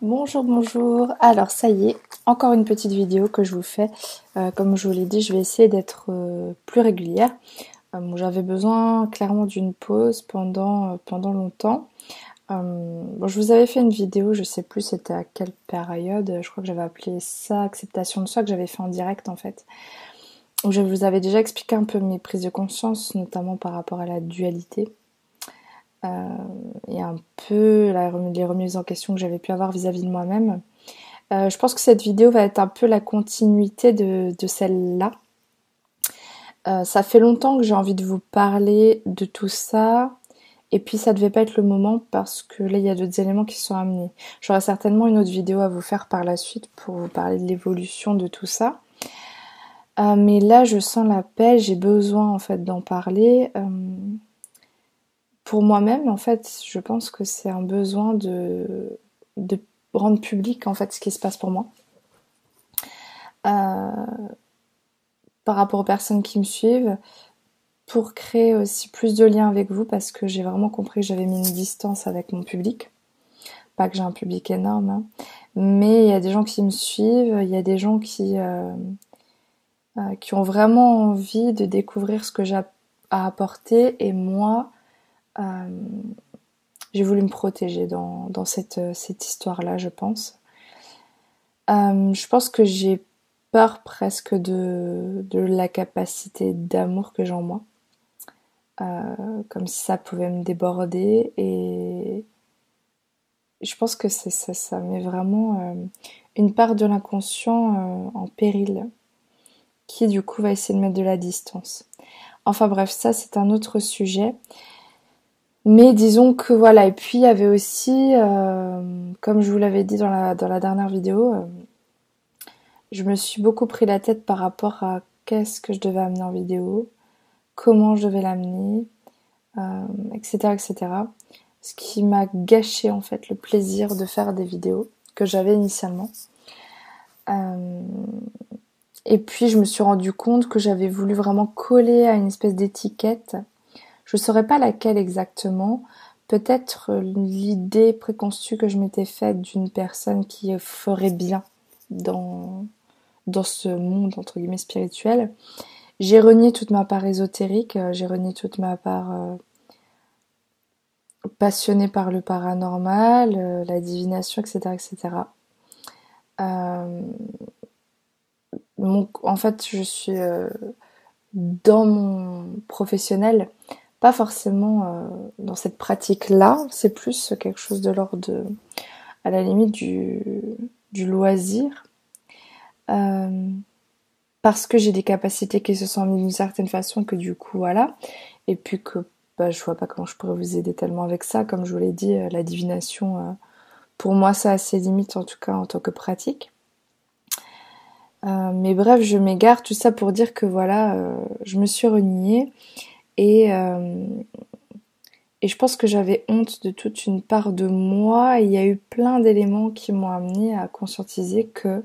Bonjour, bonjour. Alors ça y est, encore une petite vidéo que je vous fais. Euh, comme je vous l'ai dit, je vais essayer d'être euh, plus régulière. Euh, J'avais besoin clairement d'une pause pendant, euh, pendant longtemps. je vous avais fait une vidéo, je sais plus c'était à quelle période, je crois que j'avais appelé ça acceptation de soi, que j'avais fait en direct en fait. Où je vous avais déjà expliqué un peu mes prises de conscience, notamment par rapport à la dualité et un peu les remises en question que j'avais pu avoir vis-à-vis de moi-même. Euh, je pense que cette vidéo va être un peu la continuité de, celle-là. Euh, ça fait longtemps que j'ai envie de vous parler de tout ça. Et puis ça devait pas être le moment parce que là il y a d'autres éléments qui sont amenés. J'aurai certainement une autre vidéo à vous faire par la suite pour vous parler de l'évolution de tout ça. Euh, mais là je sens la paix, j'ai besoin en fait d'en parler. Euh, pour moi-même, en fait, je pense que c'est un besoin de, rendre public en fait ce qui se passe pour moi. Euh, par rapport aux personnes qui me suivent, pour créer aussi plus de liens avec vous, parce que j'ai vraiment compris que j'avais mis une distance avec mon public. Pas que j'ai un public énorme, hein. mais il y a des gens qui me suivent, il y a des gens qui, euh, euh, qui ont vraiment envie de découvrir ce que j'ai à apporter, et moi, j'ai voulu me protéger dans, dans cette, cette histoire-là, je pense. Euh, je pense que j'ai peur presque de, de la capacité d'amour que j'ai en moi. Euh, comme si ça pouvait me déborder et je pense que c'est ça, ça met vraiment euh, une part de l'inconscient euh, en péril qui du coup va essayer de mettre de la distance. Enfin bref, ça c'est un autre sujet. Mais disons que voilà, et puis il y avait aussi, euh, comme je vous l'avais dit dans la, dernière vidéo, euh, je me suis beaucoup pris la tête par rapport à qu'est-ce que je devais amener en vidéo, comment je devais l'amener, euh, etc., etc. Ce qui m'a gâché en fait le plaisir de faire des vidéos que j'avais initialement. Et puis je me suis rendu compte que j'avais voulu vraiment coller à une espèce d'étiquette je ne saurais pas laquelle exactement. Peut-être l'idée préconçue que je m'étais faite d'une personne qui ferait bien dans, ce monde entre guillemets spirituel. J'ai renié toute ma part ésotérique, euh, j'ai renié toute ma part euh, passionnée par le paranormal, euh, la divination, etc. etc. Euh, en fait, je suis dans mon professionnel pas forcément euh, dans cette pratique-là, c'est plus quelque chose de l'ordre de, à la limite du, loisir. Euh, parce que j'ai des capacités qui se sont mises d'une certaine façon que du coup voilà. Et puis que bah, je vois pas comment je pourrais vous aider tellement avec ça. Comme je vous l'ai dit euh, la divination pour moi ça a ses limites en tout cas en tant que pratique. Mais bref je m'égare. Tout ça pour dire que voilà je me suis reniée et, euh, et je pense que j'avais honte de toute une part de moi. Il y a eu plein d'éléments qui m'ont amené à conscientiser que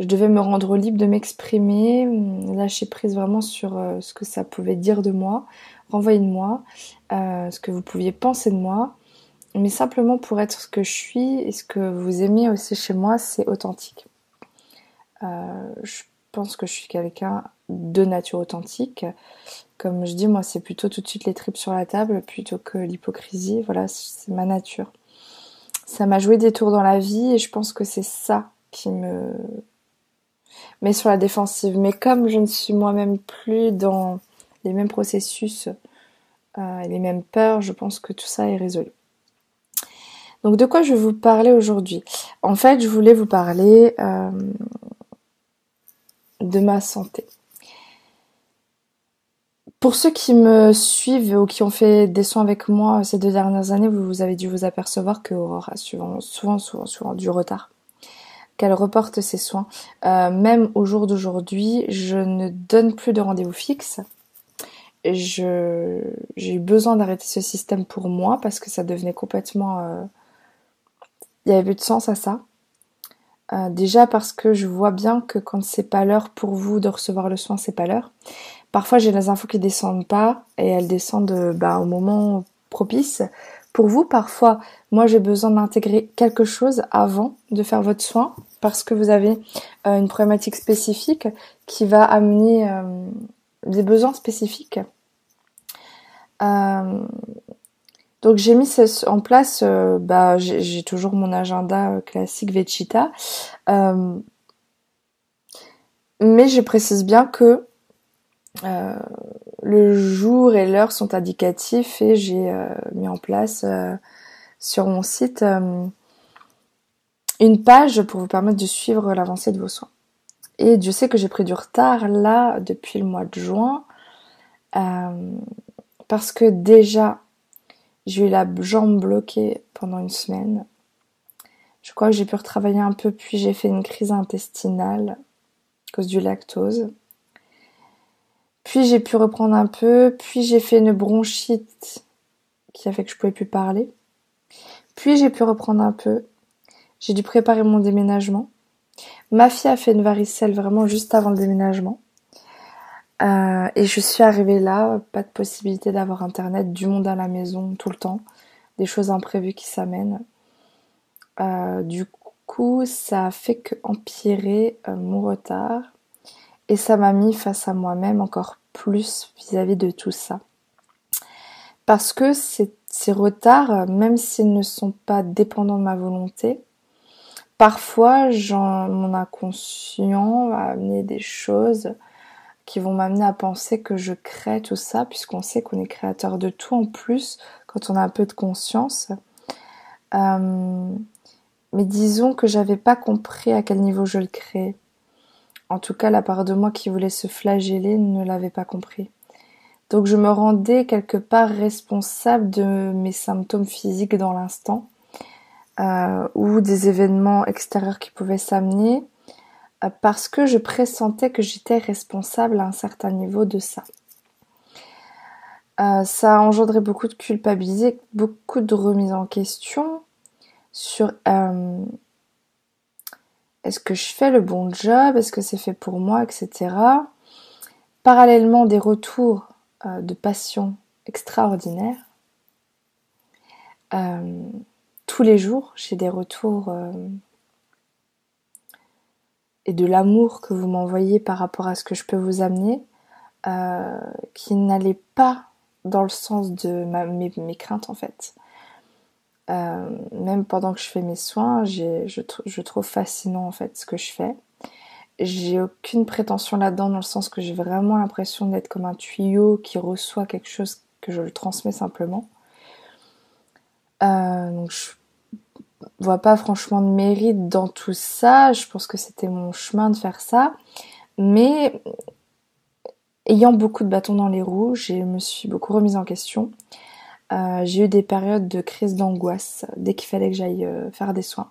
je devais me rendre libre de m'exprimer, lâcher prise vraiment sur euh, ce que ça pouvait dire de moi, renvoyer de moi, euh, ce que vous pouviez penser de moi, mais simplement pour être ce que je suis et ce que vous aimez aussi chez moi, c'est authentique. Pense que je suis quelqu'un de nature authentique. Comme je dis, moi, c'est plutôt tout de suite les tripes sur la table plutôt que l'hypocrisie. Voilà, c'est ma nature. Ça m'a joué des tours dans la vie et je pense que c'est ça qui me met sur la défensive. Mais comme je ne suis moi-même plus dans les mêmes processus euh, et les mêmes peurs, je pense que tout ça est résolu. Donc de quoi je vais vous parler aujourd'hui? En fait, je voulais vous parler euh, de ma santé. Pour ceux qui me suivent ou qui ont fait des soins avec moi ces deux dernières années, vous, avez dû vous apercevoir que Aurore a souvent, souvent, souvent, souvent du retard. Qu'elle reporte ses soins. Euh, même au jour d'aujourd'hui, je ne donne plus de rendez-vous fixe. J'ai eu besoin d'arrêter ce système pour moi parce que ça devenait complètement... Euh, il y avait plus de sens à ça. Euh, déjà parce que je vois bien que quand c'est pas l'heure pour vous de recevoir le soin, c'est pas l'heure. Parfois j'ai les infos qui descendent pas et elles descendent bah, au moment propice pour vous. Parfois, moi j'ai besoin d'intégrer quelque chose avant de faire votre soin parce que vous avez euh, une problématique spécifique qui va amener euh, des besoins spécifiques. Euh, donc j'ai mis en place, bah, j'ai toujours mon agenda classique Vechita, mais je précise bien que le jour et l'heure sont indicatifs et j'ai mis en place sur mon site une page pour vous permettre de suivre l'avancée de vos soins. Et Dieu sait que j'ai pris du retard là depuis le mois de juin euh, parce que déjà j'ai eu la jambe bloquée pendant une semaine. Je crois que j'ai pu retravailler un peu puis j'ai fait une crise intestinale à cause du lactose. Puis j'ai pu reprendre un peu, puis j'ai fait une bronchite qui a fait que je pouvais plus parler. Puis j'ai pu reprendre un peu j'ai dû préparer mon déménagement. Ma fille a fait une varicelle vraiment juste avant le déménagement. Euh, et je suis arrivée là, pas de possibilité d'avoir internet, du monde à la maison tout le temps, des choses imprévues qui s'amènent. Euh, du coup, ça a fait que empirer euh, mon retard et ça m'a mis face à moi-même encore plus vis-à-vis de tout ça. Parce que ces retards, même s'ils ne sont pas dépendants de ma volonté, Parfois, mon inconscient va amener des choses qui vont m'amener à penser que je crée tout ça, puisqu'on sait qu'on est créateur de tout en plus quand on a un peu de conscience. Euh, mais disons que j'avais pas compris à quel niveau je le crée. En tout cas, la part de moi qui voulait se flageller ne l'avait pas compris. Donc je me rendais quelque part responsable de mes symptômes physiques dans l'instant euh, ou des événements extérieurs qui pouvaient s'amener parce que je pressentais que j'étais responsable à un certain niveau de ça. Euh, ça a engendré beaucoup de culpabilité, beaucoup de remise en question sur est-ce que je fais le bon job, est-ce que c'est fait pour moi, etc. Parallèlement des retours de passion extraordinaires tous les jours, j'ai des retours euh, et de l'amour que vous m'envoyez par rapport à ce que je peux vous amener, euh, qui n'allait pas dans le sens de mes, craintes en fait. Euh, même pendant que je fais mes soins, je, trouve fascinant en fait ce que je fais. J'ai aucune prétention là-dedans dans le sens que j'ai vraiment l'impression d'être comme un tuyau qui reçoit quelque chose que je le transmets simplement. Euh, vois pas franchement de mérite dans tout ça. Je pense que c'était mon chemin de faire ça. Mais ayant beaucoup de bâtons dans les roues, je me suis beaucoup remise en question. Euh, j'ai eu des périodes de crise d'angoisse dès qu'il fallait que j'aille euh, faire des soins.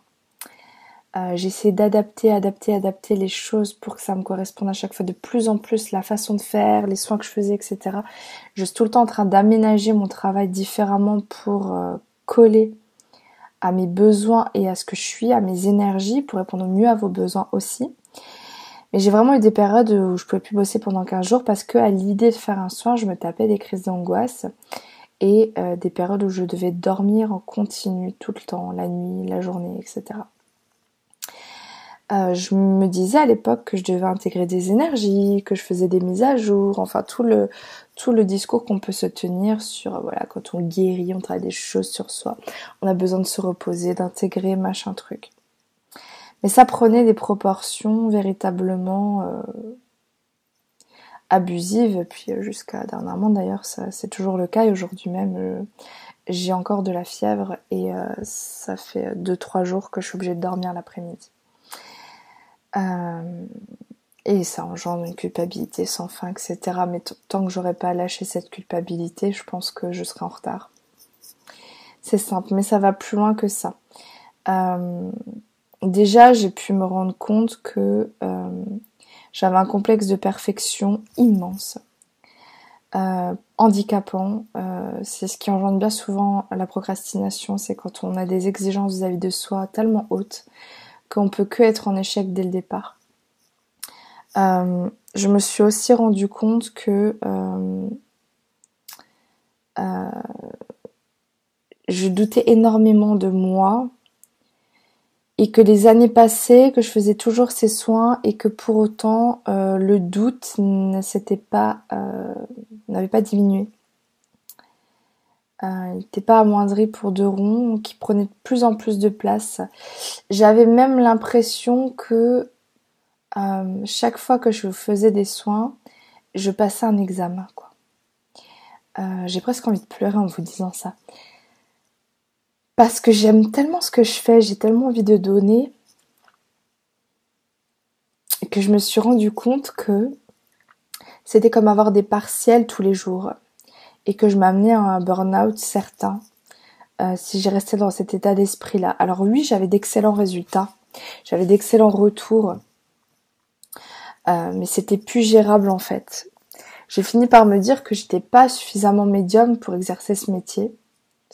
Euh, j'ai essayé d'adapter, adapter, adapter les choses pour que ça me corresponde à chaque fois de plus en plus la façon de faire, les soins que je faisais, etc. Je suis tout le temps en train d'aménager mon travail différemment pour coller à mes besoins et à ce que je suis, à mes énergies pour répondre mieux à vos besoins aussi. Mais j'ai vraiment eu des périodes où je pouvais plus bosser pendant 15 jours parce que à l'idée de faire un soin, je me tapais des crises d'angoisse et euh, des périodes où je devais dormir en continu tout le temps, la nuit, la journée, etc. Euh, je me disais à l'époque que je devais intégrer des énergies, que je faisais des mises à jour, enfin tout le tout le discours qu'on peut se tenir sur voilà quand on guérit, on travaille des choses sur soi, on a besoin de se reposer, d'intégrer machin truc. Mais ça prenait des proportions véritablement euh, abusives, puis euh, jusqu'à dernièrement d'ailleurs, c'est toujours le cas. Et aujourd'hui même, j'ai encore de la fièvre et ça fait 2-3 jours que je suis obligée de dormir l'après-midi. Euh, et ça engendre une culpabilité sans fin, etc. Mais tant que j'aurais pas lâché cette culpabilité, je pense que je serai en retard. C'est simple, mais ça va plus loin que ça. Euh, déjà, j'ai pu me rendre compte que euh, j'avais un complexe de perfection immense, handicapant. C'est ce qui engendre bien souvent la procrastination, c'est quand on a des exigences vis-à-vis -vis de soi tellement hautes qu'on peut que être en échec dès le départ. Euh, je me suis aussi rendu compte que euh, euh, je doutais énormément de moi et que les années passaient, que je faisais toujours ces soins et que pour autant le doute n'avait pas diminué. Euh, il n'était pas amoindri pour deux ronds, qui prenait de plus en plus de place. J'avais même l'impression que chaque fois que je faisais des soins, je passais un examen. Quoi. J'ai presque envie de pleurer en vous disant ça parce que j'aime tellement ce que je fais, j'ai tellement envie de donner que je me suis rendu compte que c'était comme avoir des partiels tous les jours et que je m'amenais à un burn-out certain euh, si j'ai resté dans cet état d'esprit-là. Alors oui, j'avais d'excellents résultats, j'avais d'excellents retours, euh, mais c'était plus gérable en fait. J'ai fini par me dire que j'étais pas suffisamment médium pour exercer ce métier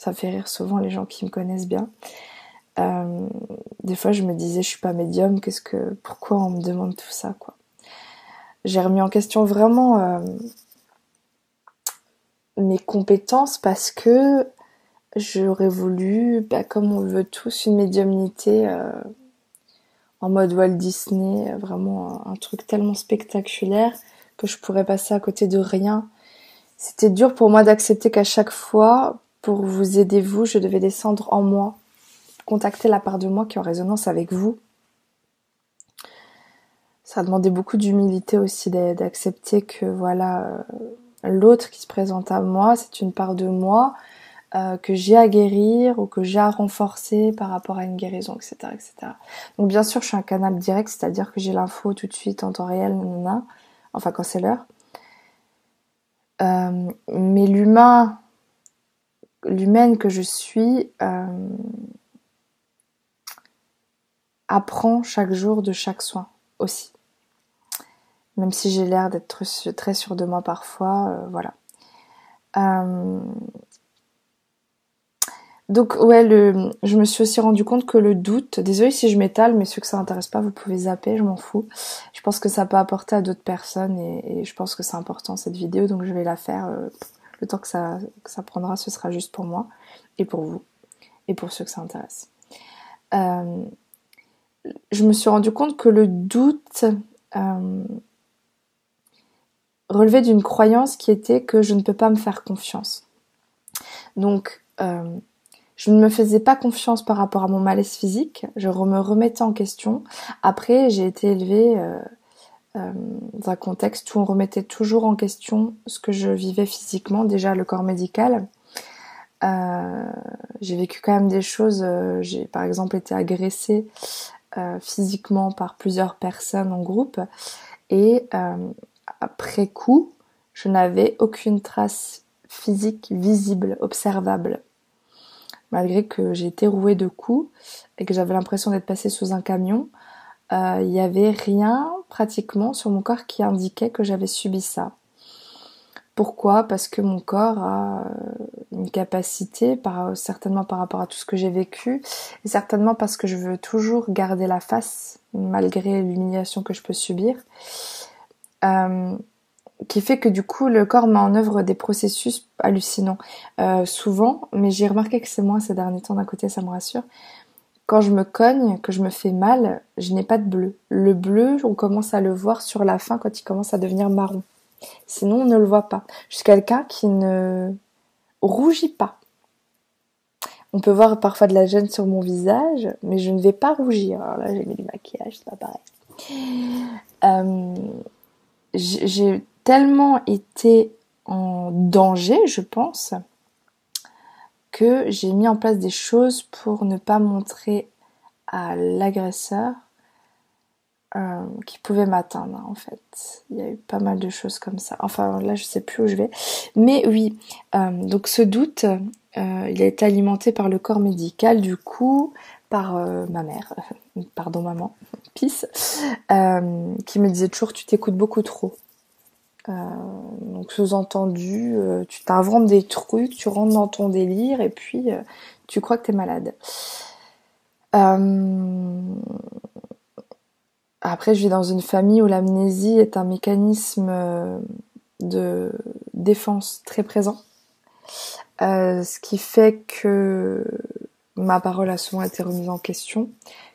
ça fait rire souvent les gens qui me connaissent bien. Euh, des fois, je me disais, je suis pas médium, qu'est-ce que, pourquoi on me demande tout ça, quoi? J'ai remis en question vraiment euh, mes compétences parce que j'aurais voulu, bah, comme on veut tous, une médiumnité euh, en mode Walt Disney, vraiment un, truc tellement spectaculaire que je pourrais passer à côté de rien. C'était dur pour moi d'accepter qu'à chaque fois, pour vous aider vous, je devais descendre en moi, contacter la part de moi qui est en résonance avec vous. Ça a demandé beaucoup d'humilité aussi d'accepter que voilà euh, l'autre qui se présente à moi, c'est une part de moi euh, que j'ai à guérir ou que j'ai à renforcer par rapport à une guérison, etc., etc. Donc bien sûr, je suis un canal direct, c'est-à-dire que j'ai l'info tout de suite en temps réel, nanana, enfin quand c'est l'heure. Euh, mais l'humain l'humaine que je suis euh, apprend chaque jour de chaque soin aussi. Même si j'ai l'air d'être très sûre de moi parfois, euh, voilà. Euh, donc ouais, le, je me suis aussi rendu compte que le doute, désolé si je m'étale, mais ceux que ça n'intéresse pas, vous pouvez zapper, je m'en fous. Je pense que ça peut apporter à d'autres personnes et, je pense que c'est important cette vidéo, donc je vais la faire le temps que ça, ça prendra, ce sera juste pour moi et pour vous et pour ceux que ça intéresse. Euh, je me suis rendu compte que le doute euh, relevait d'une croyance qui était que je ne peux pas me faire confiance. Donc, euh, je ne me faisais pas confiance par rapport à mon malaise physique, je me remettais en question. Après, j'ai été élevée euh, dans un contexte où on remettait toujours en question ce que je vivais physiquement, déjà le corps médical. Euh, j'ai vécu quand même des choses, euh, j'ai par exemple été agressée euh, physiquement par plusieurs personnes en groupe et après coup, je n'avais aucune trace physique visible, observable. Malgré que j'ai été rouée de coups et que j'avais l'impression d'être passée sous un camion, il n'y avait rien pratiquement sur mon corps qui indiquait que j'avais subi ça. Pourquoi? Parce que mon corps a euh, une capacité, certainement par rapport à tout ce que j'ai vécu, et certainement parce que je veux toujours garder la face, malgré l'humiliation que je peux subir, euh, qui fait que du coup le corps met en œuvre des processus hallucinants. Euh, souvent, mais j'ai remarqué que c'est moi ces derniers temps d'un côté, ça me rassure, quand je me cogne, que je me fais mal, je n'ai pas de bleu. Le bleu, on commence à le voir sur la fin quand il commence à devenir marron. Sinon, on ne le voit pas. Je suis quelqu'un qui ne rougit pas. On peut voir parfois de la gêne sur mon visage, mais je ne vais pas rougir. Alors là, j'ai mis du maquillage, c'est pas pareil. Euh, j'ai tellement été en danger, je pense, que j'ai mis en place des choses pour ne pas montrer à l'agresseur euh, qui pouvait m'atteindre en fait. Il y a eu pas mal de choses comme ça. Enfin là je sais plus où je vais. Mais oui, euh, donc ce doute, euh, il a été alimenté par le corps médical du coup, par ma mère, pardon maman, pisse, qui me disait toujours tu t'écoutes beaucoup trop. Euh, donc sous-entendu, euh, tu t'inventes des trucs, tu rentres dans ton délire et puis euh, tu crois que t'es malade. Après, je vis dans une famille où l'amnésie est un mécanisme de défense très présent. ce qui fait que ma parole a souvent été remise en question,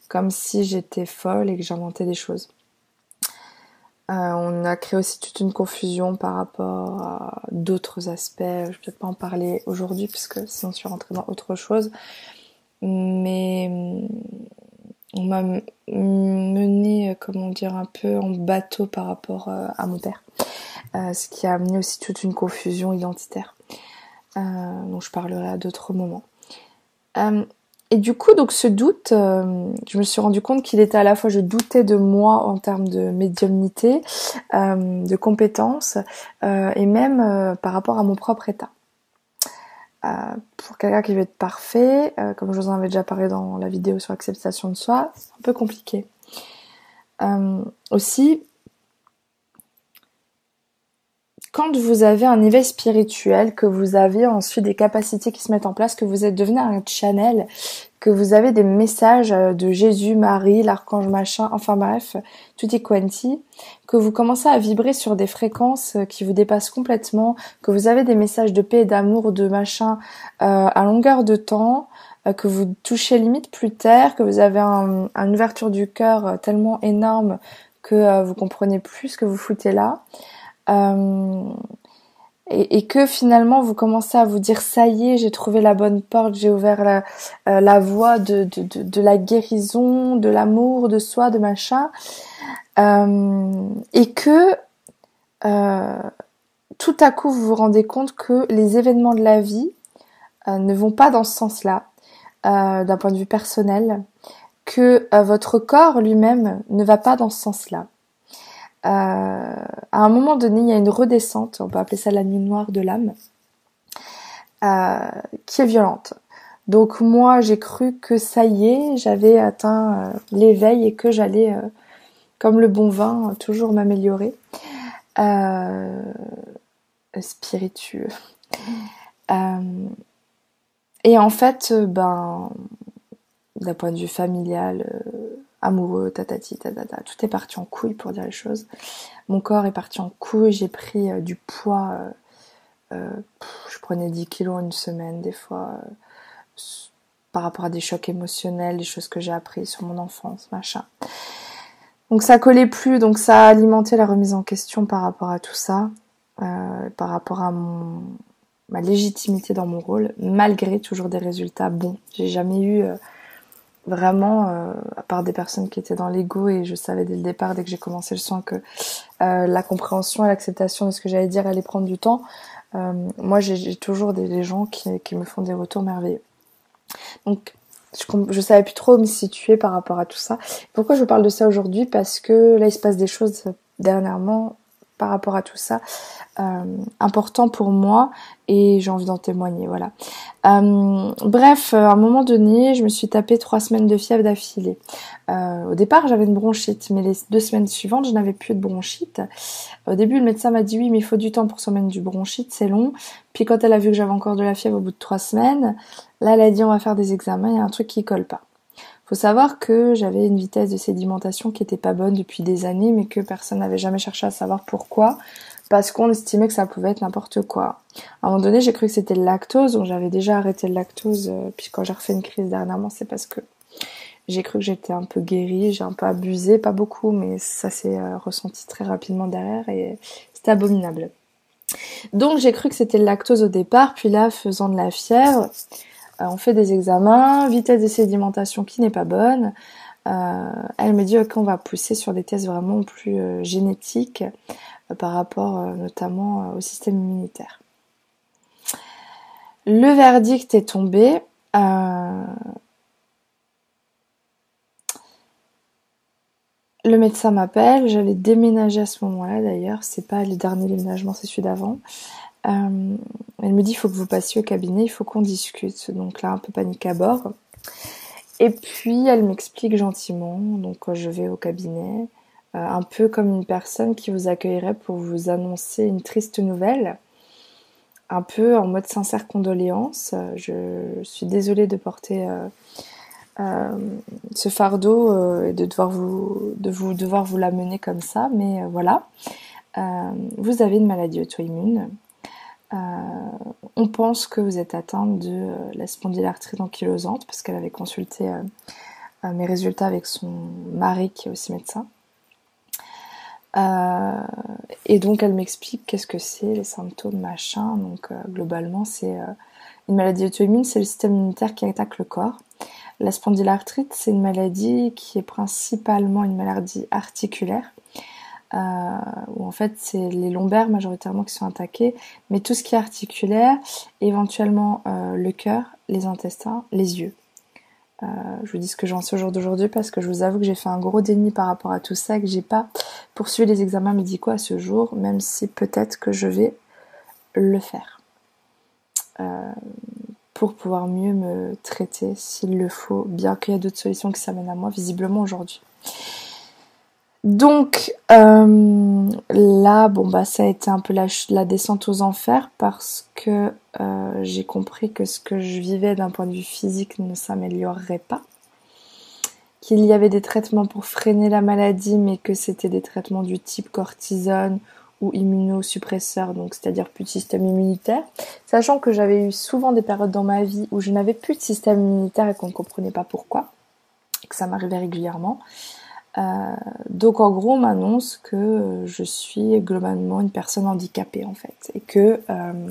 comme si j'étais folle et que j'inventais des choses. on a créé aussi toute une confusion par rapport à d'autres aspects. Je vais peut-être pas en parler aujourd'hui puisque sinon je suis rentrée dans autre chose. Mais on m'a mené, comment dire, un peu en bateau par rapport euh, à mon père. Euh, ce qui a amené aussi toute une confusion identitaire, euh, dont je parlerai à d'autres moments. Et du coup, donc ce doute, je me suis rendu compte qu'il était à la fois, je doutais de moi en termes de médiumnité, de compétences, et même par rapport à mon propre état. Euh, pour quelqu'un qui veut être parfait, euh, comme je vous en avais déjà parlé dans la vidéo sur l'acceptation de soi, c'est un peu compliqué. Euh, aussi, quand vous avez un éveil spirituel, que vous avez ensuite des capacités qui se mettent en place, que vous êtes devenu un channel, que vous avez des messages euh, de Jésus, Marie, l'archange machin, enfin bref, tout est quanti, que vous commencez à vibrer sur des fréquences euh, qui vous dépassent complètement, que vous avez des messages de paix et d'amour, de machin euh, à longueur de temps, que vous touchez limite plus terre, que vous avez un, une ouverture du cœur tellement énorme que vous comprenez plus ce que vous foutez là. Euh, et, que finalement vous commencez à vous dire ça y est, j'ai trouvé la bonne porte, j'ai ouvert la, euh, voie de, la guérison, de l'amour, de soi, de machin, euh, et que tout à coup vous vous rendez compte que les événements de la vie ne vont pas dans ce sens-là, d'un point de vue personnel, que votre corps lui-même ne va pas dans ce sens-là à un moment donné, il y a une redescente, on peut appeler ça la nuit noire de l'âme, euh, qui est violente. Donc moi, j'ai cru que ça y est, j'avais atteint euh, l'éveil et que j'allais, comme le bon vin, toujours m'améliorer. spiritueux. et en fait, ben, d'un point de vue familial, amoureux, tatati, tatata. Tout est parti en couille pour dire les choses. Mon corps est parti en couille, j'ai pris euh, du poids. Euh, euh, je prenais 10 kilos en une semaine, des fois, par rapport à des chocs émotionnels, des choses que j'ai apprises sur mon enfance, machin. Donc ça collait plus, donc ça a alimenté la remise en question par rapport à tout ça, par rapport à ma légitimité dans mon rôle, malgré toujours des résultats bons. J'ai jamais eu vraiment, euh, à part des personnes qui étaient dans l'ego, et je savais dès le départ, dès que j'ai commencé le soin, que euh, la compréhension et l'acceptation de ce que j'allais dire allait prendre du temps. Euh, moi, j'ai toujours des, gens qui, qui, me font des retours merveilleux. Donc, je, je savais plus trop me situer par rapport à tout ça. Pourquoi je parle de ça aujourd'hui? Parce que là, il se passe des choses dernièrement par rapport à tout ça euh, important pour moi et j'ai envie d'en témoigner voilà. Euh, bref à un moment donné je me suis tapé trois semaines de fièvre d'affilée. Euh, au départ j'avais une bronchite mais les deux semaines suivantes je n'avais plus de bronchite. Au début le médecin m'a dit oui mais il faut du temps pour se du bronchite c'est long. Puis quand elle a vu que j'avais encore de la fièvre au bout de trois semaines là elle a dit on va faire des examens il y a un truc qui colle pas faut savoir que j'avais une vitesse de sédimentation qui était pas bonne depuis des années, mais que personne n'avait jamais cherché à savoir pourquoi, parce qu'on estimait que ça pouvait être n'importe quoi. À un moment donné, j'ai cru que c'était le lactose, donc j'avais déjà arrêté le lactose, euh, puis quand j'ai refait une crise dernièrement, c'est parce que j'ai cru que j'étais un peu guérie, j'ai un peu abusé, pas beaucoup, mais ça s'est euh, ressenti très rapidement derrière et c'était abominable. Donc j'ai cru que c'était le lactose au départ, puis là, faisant de la fièvre, on fait des examens, vitesse de sédimentation qui n'est pas bonne. Euh, elle me dit qu'on va pousser sur des tests vraiment plus euh, génétiques par rapport notamment au système immunitaire. Le verdict est tombé. Le médecin m'appelle, j'avais déménagé à ce moment-là d'ailleurs, c'est pas le dernier déménagement, c'est celui d'avant. Euh, elle me dit il faut que vous passiez au cabinet, il faut qu'on discute. Donc là, un peu panique à bord. Et puis elle m'explique gentiment, donc je vais au cabinet, euh, un peu comme une personne qui vous accueillerait pour vous annoncer une triste nouvelle, un peu en mode sincère condoléance. Je suis désolée de porter euh, ce fardeau et de devoir vous, de vous devoir vous l'amener comme ça, mais voilà. vous avez une maladie auto-immune. On pense que vous êtes atteinte de la spondylarthrite ankylosante parce qu'elle avait consulté mes résultats avec son mari qui est aussi médecin. Euh, et donc elle m'explique qu'est-ce que c'est, les symptômes, machin. Donc euh, globalement, c'est euh, une maladie auto-immune, c'est le système immunitaire qui attaque le corps. La spondylarthrite, c'est une maladie qui est principalement une maladie articulaire, euh, où en fait c'est les lombaires majoritairement qui sont attaqués, mais tout ce qui est articulaire, éventuellement le cœur, les intestins, les yeux. Euh, je vous dis ce que j'en sais au jour d'aujourd'hui parce que je vous avoue que j'ai fait un gros déni par rapport à tout ça, que j'ai pas poursuivi les examens médicaux à ce jour, même si peut-être que je vais le faire. Euh, pour pouvoir mieux me traiter s'il le faut, bien qu'il y ait d'autres solutions qui s'amènent à moi visiblement aujourd'hui. Donc euh, là, bon bah ça a été un peu la, descente aux enfers parce que euh, j'ai compris que ce que je vivais d'un point de vue physique ne s'améliorerait pas, qu'il y avait des traitements pour freiner la maladie, mais que c'était des traitements du type cortisone ou immunosuppresseur, donc c'est-à-dire plus de système immunitaire, sachant que j'avais eu souvent des périodes dans ma vie où je n'avais plus de système immunitaire et qu'on ne comprenait pas pourquoi, et que ça m'arrivait régulièrement. Euh, donc en gros, on m'annonce que je suis globalement une personne handicapée en fait, et que euh,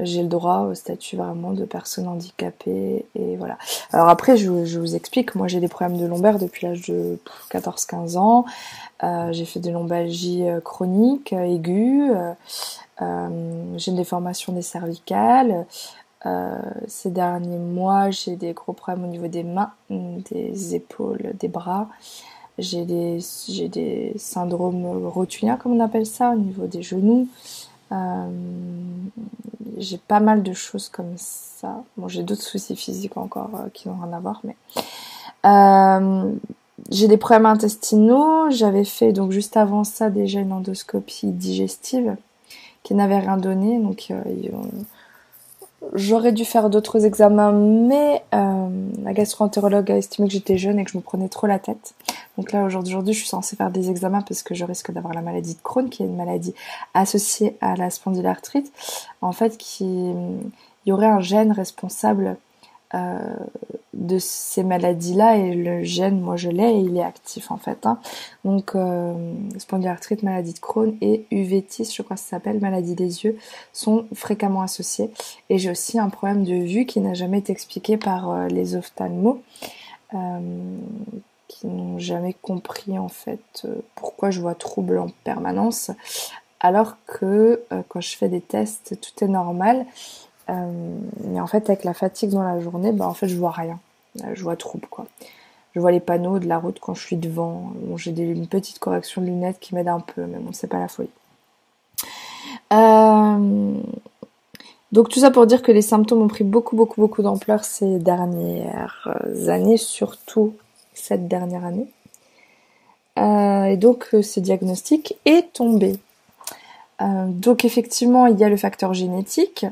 j'ai le droit au statut vraiment de personne handicapée et voilà. Alors après, je, vous explique, moi j'ai des problèmes de lombaire depuis l'âge de 14-15 ans. Euh, j'ai fait des lombalgies chroniques, aiguës. j'ai une déformation des cervicales. Euh, ces derniers mois, j'ai des gros problèmes au niveau des mains, des épaules, des bras. J'ai des, j'ai des syndromes rotuliens, comme on appelle ça, au niveau des genoux. Euh, j'ai pas mal de choses comme ça. Bon, j'ai d'autres soucis physiques encore euh, qui n'ont rien à voir, mais euh, j'ai des problèmes intestinaux. J'avais fait donc juste avant ça déjà une endoscopie digestive qui n'avait rien donné, donc euh, J'aurais dû faire d'autres examens, mais euh, la gastro-entérologue a estimé que j'étais jeune et que je me prenais trop la tête. Donc là, aujourd'hui, je suis censée faire des examens parce que je risque d'avoir la maladie de Crohn, qui est une maladie associée à la spondylarthrite. En fait, il y aurait un gène responsable euh, de ces maladies-là et le gène, moi je l'ai et il est actif en fait. Hein. Donc euh, spondylarthrite, maladie de Crohn et uveitis, je crois que ça s'appelle, maladie des yeux, sont fréquemment associés. Et j'ai aussi un problème de vue qui n'a jamais été expliqué par euh, les ophtalmos. Euh, qui n'ont jamais compris en fait pourquoi je vois trouble en permanence alors que quand je fais des tests tout est normal mais en fait, avec la fatigue dans la journée, bah, en fait, je vois rien. Euh, je vois trouble, quoi. Je vois les panneaux de la route quand je suis devant. J'ai une petite correction de lunettes qui m'aide un peu, mais bon, c'est pas la folie. Euh, donc tout ça pour dire que les symptômes ont pris beaucoup, beaucoup, beaucoup d'ampleur ces dernières années, surtout cette dernière année. et donc ce diagnostic est tombé. donc effectivement, il y a le facteur génétique.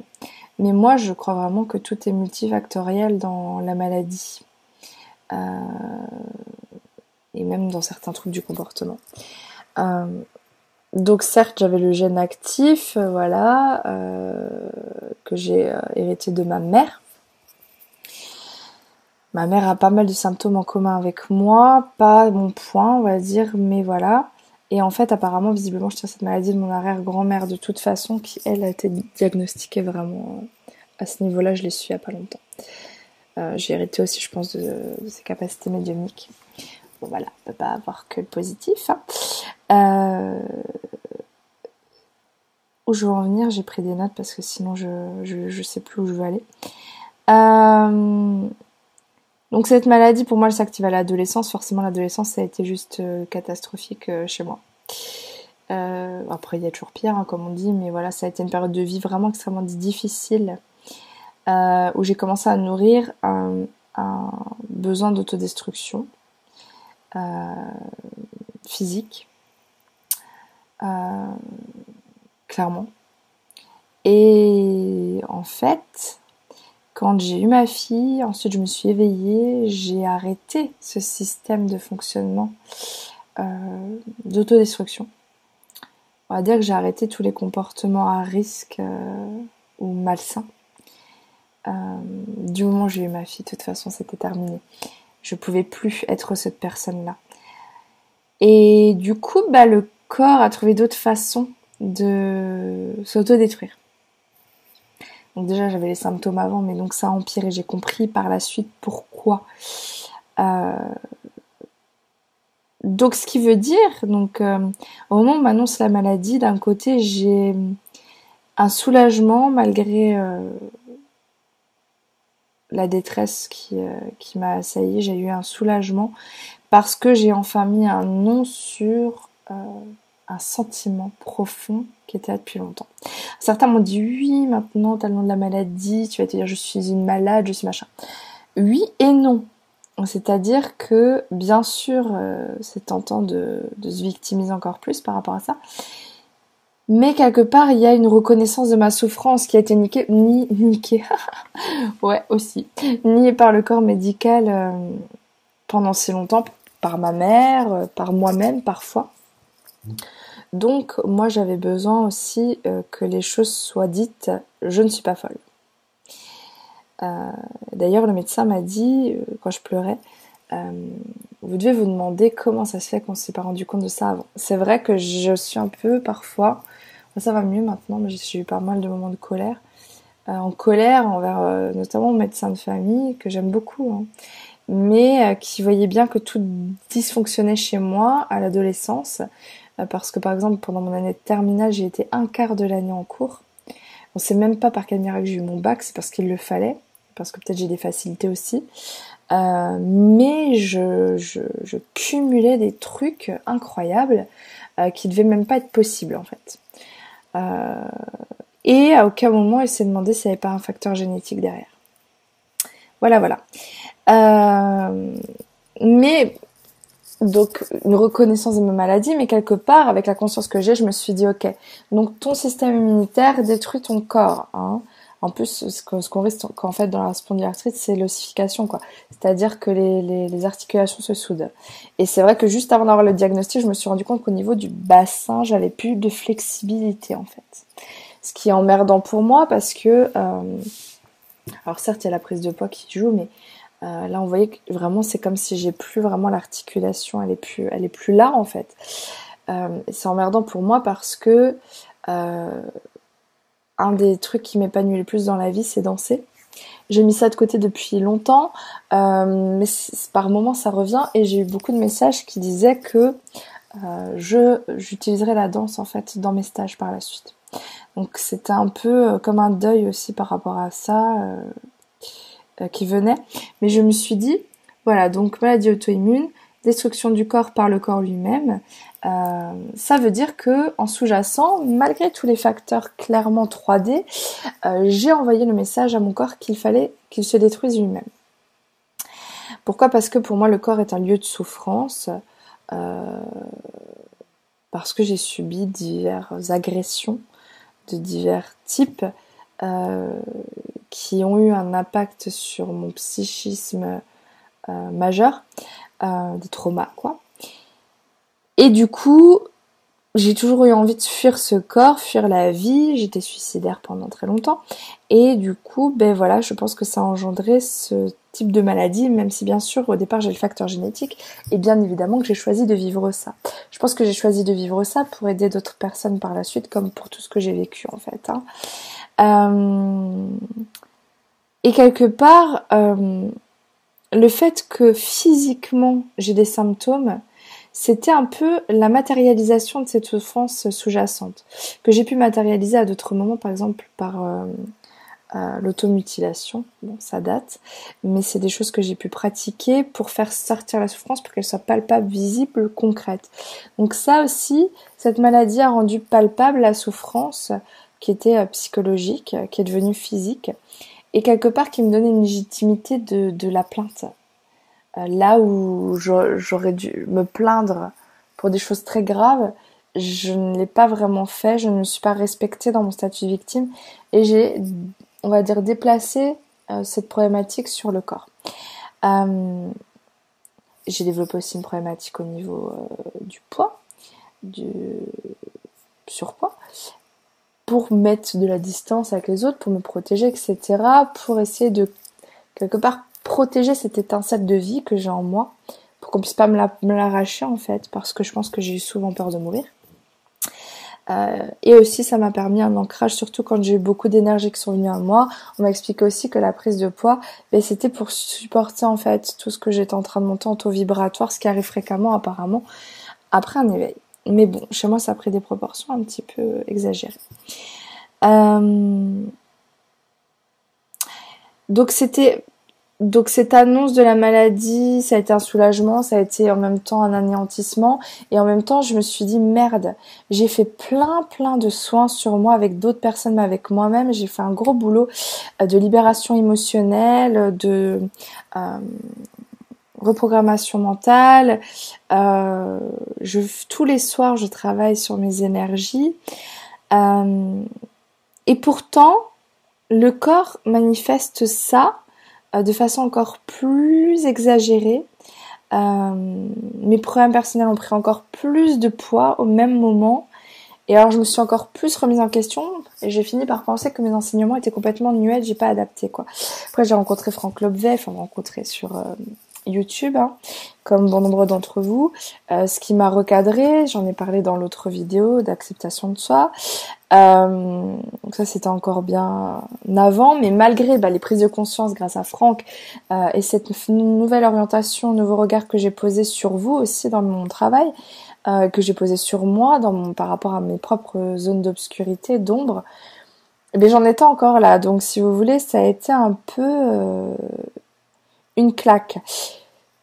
Mais moi, je crois vraiment que tout est multifactoriel dans la maladie. Euh, et même dans certains troubles du comportement. Euh, donc certes, j'avais le gène actif, euh, voilà, que j'ai hérité de ma mère. Ma mère a pas mal de symptômes en commun avec moi, pas mon point, on va dire, mais voilà. Et en fait, apparemment, visiblement, je tiens cette maladie de mon arrière-grand-mère de toute façon, qui, elle, a été diagnostiquée vraiment à ce niveau-là, je l'ai su il n'y a pas longtemps. Euh, j'ai hérité aussi, je pense, de, ses capacités médiumniques. Bon, voilà, on peut pas avoir que le positif. Hein. Euh, où je veux en venir, j'ai pris des notes parce que sinon je, je, sais plus où je veux aller. Euh, donc cette maladie, pour moi, elle s'active à l'adolescence. Forcément, l'adolescence, ça a été juste catastrophique chez moi. après, il y a toujours pire, hein, comme on dit, mais voilà, ça a été une période de vie vraiment extrêmement difficile euh, où j'ai commencé à nourrir un, besoin d'autodestruction euh, physique, euh, clairement. Et en fait, quand j'ai eu ma fille, ensuite je me suis éveillée, j'ai arrêté ce système de fonctionnement d'autodestruction. on va dire que j'ai arrêté tous les comportements à risque ou malsains. du moment où j'ai eu ma fille, de toute façon, c'était terminé. Je pouvais plus être cette personne-là. Et du coup, bah, le corps a trouvé d'autres façons de s'autodétruire. Donc déjà j'avais les symptômes avant, mais donc ça a empiré. J'ai compris par la suite pourquoi. Euh, donc ce qui veut dire, donc euh, au moment où on m'annonce la maladie, d'un côté j'ai un soulagement malgré euh, la détresse qui, qui m'a assailli. J'ai eu un soulagement parce que j'ai enfin mis un nom sur un sentiment profond qui était là depuis longtemps. Certains m'ont dit oui, maintenant t'as le nom de la maladie, tu vas te dire je suis une malade, je suis machin. Oui et non. C'est-à-dire que bien sûr euh, c'est tentant de, se victimiser encore plus par rapport à ça. Mais quelque part, il y a une reconnaissance de ma souffrance qui a été niquée, ni, niquée, ouais, aussi, niée par le corps médical euh, pendant si longtemps, par ma mère, euh, par moi-même parfois. Donc moi j'avais besoin aussi euh, que les choses soient dites, je ne suis pas folle. Euh, d'ailleurs le médecin m'a dit, euh, quand je pleurais, vous devez vous demander comment ça se fait qu'on ne s'est pas rendu compte de ça avant. C'est vrai que je suis un peu parfois, ça va mieux maintenant, mais j'ai eu pas mal de moments de colère. en colère envers notamment mon médecin de famille, que j'aime beaucoup, hein, mais qui voyait bien que tout dysfonctionnait chez moi à l'adolescence parce que par exemple pendant mon année de terminale j'ai été un quart de l'année en cours. On sait même pas par quel miracle j'ai eu mon bac, c'est parce qu'il le fallait, parce que peut-être j'ai des facilités aussi. Euh, mais je, cumulais des trucs incroyables euh, qui devaient même pas être possibles en fait. et à aucun moment il s'est demandé s'il n'y avait pas un facteur génétique derrière. Voilà, voilà. mais donc une reconnaissance de ma maladie, mais quelque part, avec la conscience que j'ai, je me suis dit, ok, donc ton système immunitaire détruit ton corps. Hein. En plus, ce qu'on risque quand fait dans la spondylarthrite, c'est l'ossification, quoi. C'est-à-dire que les, les, articulations se soudent. Et c'est vrai que juste avant d'avoir le diagnostic, je me suis rendu compte qu'au niveau du bassin, j'avais plus de flexibilité, en fait. Ce qui est emmerdant pour moi parce que, euh, alors certes, il y a la prise de poids qui joue, mais euh, là, on voyait que vraiment, c'est comme si j'ai plus vraiment l'articulation, elle est plus, elle est plus là en fait. Euh, c'est emmerdant pour moi parce que euh, un des trucs qui m'épanouit le plus dans la vie, c'est danser. J'ai mis ça de côté depuis longtemps, mais par moments ça revient et j'ai eu beaucoup de messages qui disaient que je j'utiliserai la danse en fait dans mes stages par la suite. Donc c'était un peu comme un deuil aussi par rapport à ça. Euh, qui venait. Mais je me suis dit, voilà, donc maladie auto-immune, destruction du corps par le corps lui-même, euh, ça veut dire que en sous-jacent, malgré tous les facteurs clairement 3D, euh, j'ai envoyé le message à mon corps qu'il fallait qu'il se détruise lui-même. Pourquoi? Parce que pour moi, le corps est un lieu de souffrance, parce que j'ai subi diverses agressions de divers types qui ont eu un impact sur mon psychisme euh, majeur, euh, des traumas quoi. Et du coup, j'ai toujours eu envie de fuir ce corps, fuir la vie. J'étais suicidaire pendant très longtemps. Et du coup, ben voilà, je pense que ça a engendré ce type de maladie, même si bien sûr au départ j'ai le facteur génétique, et bien évidemment que j'ai choisi de vivre ça. Je pense que j'ai choisi de vivre ça pour aider d'autres personnes par la suite, comme pour tout ce que j'ai vécu en fait. Hein. Euh, et quelque part, euh, le fait que physiquement j'ai des symptômes, c'était un peu la matérialisation de cette souffrance sous-jacente, que j'ai pu matérialiser à d'autres moments, par exemple par euh, l'automutilation, bon ça date, mais c'est des choses que j'ai pu pratiquer pour faire sortir la souffrance, pour qu'elle soit palpable, visible, concrète. Donc ça aussi, cette maladie a rendu palpable la souffrance qui était psychologique, qui est devenue physique et quelque part qui me donnait une légitimité de, la plainte. Euh, là où j'aurais dû me plaindre pour des choses très graves, je ne l'ai pas vraiment fait, je ne me suis pas respectée dans mon statut de victime et j'ai, on va dire, déplacé euh, cette problématique sur le corps. Euh, j'ai développé aussi une problématique au niveau du poids, du surpoids, pour mettre de la distance avec les autres, pour me protéger, etc., pour essayer de quelque part protéger cette étincelle de vie que j'ai en moi, pour qu'on puisse pas me l'arracher en fait, parce que je pense que j'ai eu souvent peur de mourir. Euh, et aussi, ça m'a permis un ancrage, surtout quand j'ai eu beaucoup d'énergie qui sont venues à moi. On m'a expliqué aussi que la prise de poids, ben, c'était pour supporter en fait tout ce que j'étais en train de monter en taux vibratoire, ce qui arrive fréquemment apparemment après un éveil. Mais bon, chez moi, ça a pris des proportions un petit peu exagérées. Euh... Donc c'était donc cette annonce de la maladie, ça a été un soulagement, ça a été en même temps un anéantissement et en même temps je me suis dit merde, j'ai fait plein plein de soins sur moi avec d'autres personnes mais avec moi-même, j'ai fait un gros boulot euh, de libération émotionnelle, de euh, reprogrammation mentale. Euh, je, tous les soirs je travaille sur mes énergies et pourtant le corps manifeste ça euh, de façon encore plus exagérée. Euh, mes problèmes personnels ont pris encore plus de poids au même moment. Et alors je me suis encore plus remise en question et j'ai fini par penser que mes enseignements étaient complètement nuels, j'ai pas adapté quoi. Après j'ai rencontré Franck Lobvet, enfin rencontré sur euh, YouTube, hein, comme bon nombre d'entre vous, euh, ce qui m'a recadré, j'en ai parlé dans l'autre vidéo d'acceptation de soi. Euh, donc ça c'était encore bien avant, mais malgré bah, les prises de conscience grâce à Franck euh, et cette nouvelle orientation, nouveau regard que j'ai posé sur vous aussi dans mon travail, euh, que j'ai posé sur moi dans mon, par rapport à mes propres zones d'obscurité, d'ombre, mais eh j'en étais encore là. Donc si vous voulez, ça a été un peu euh, une claque.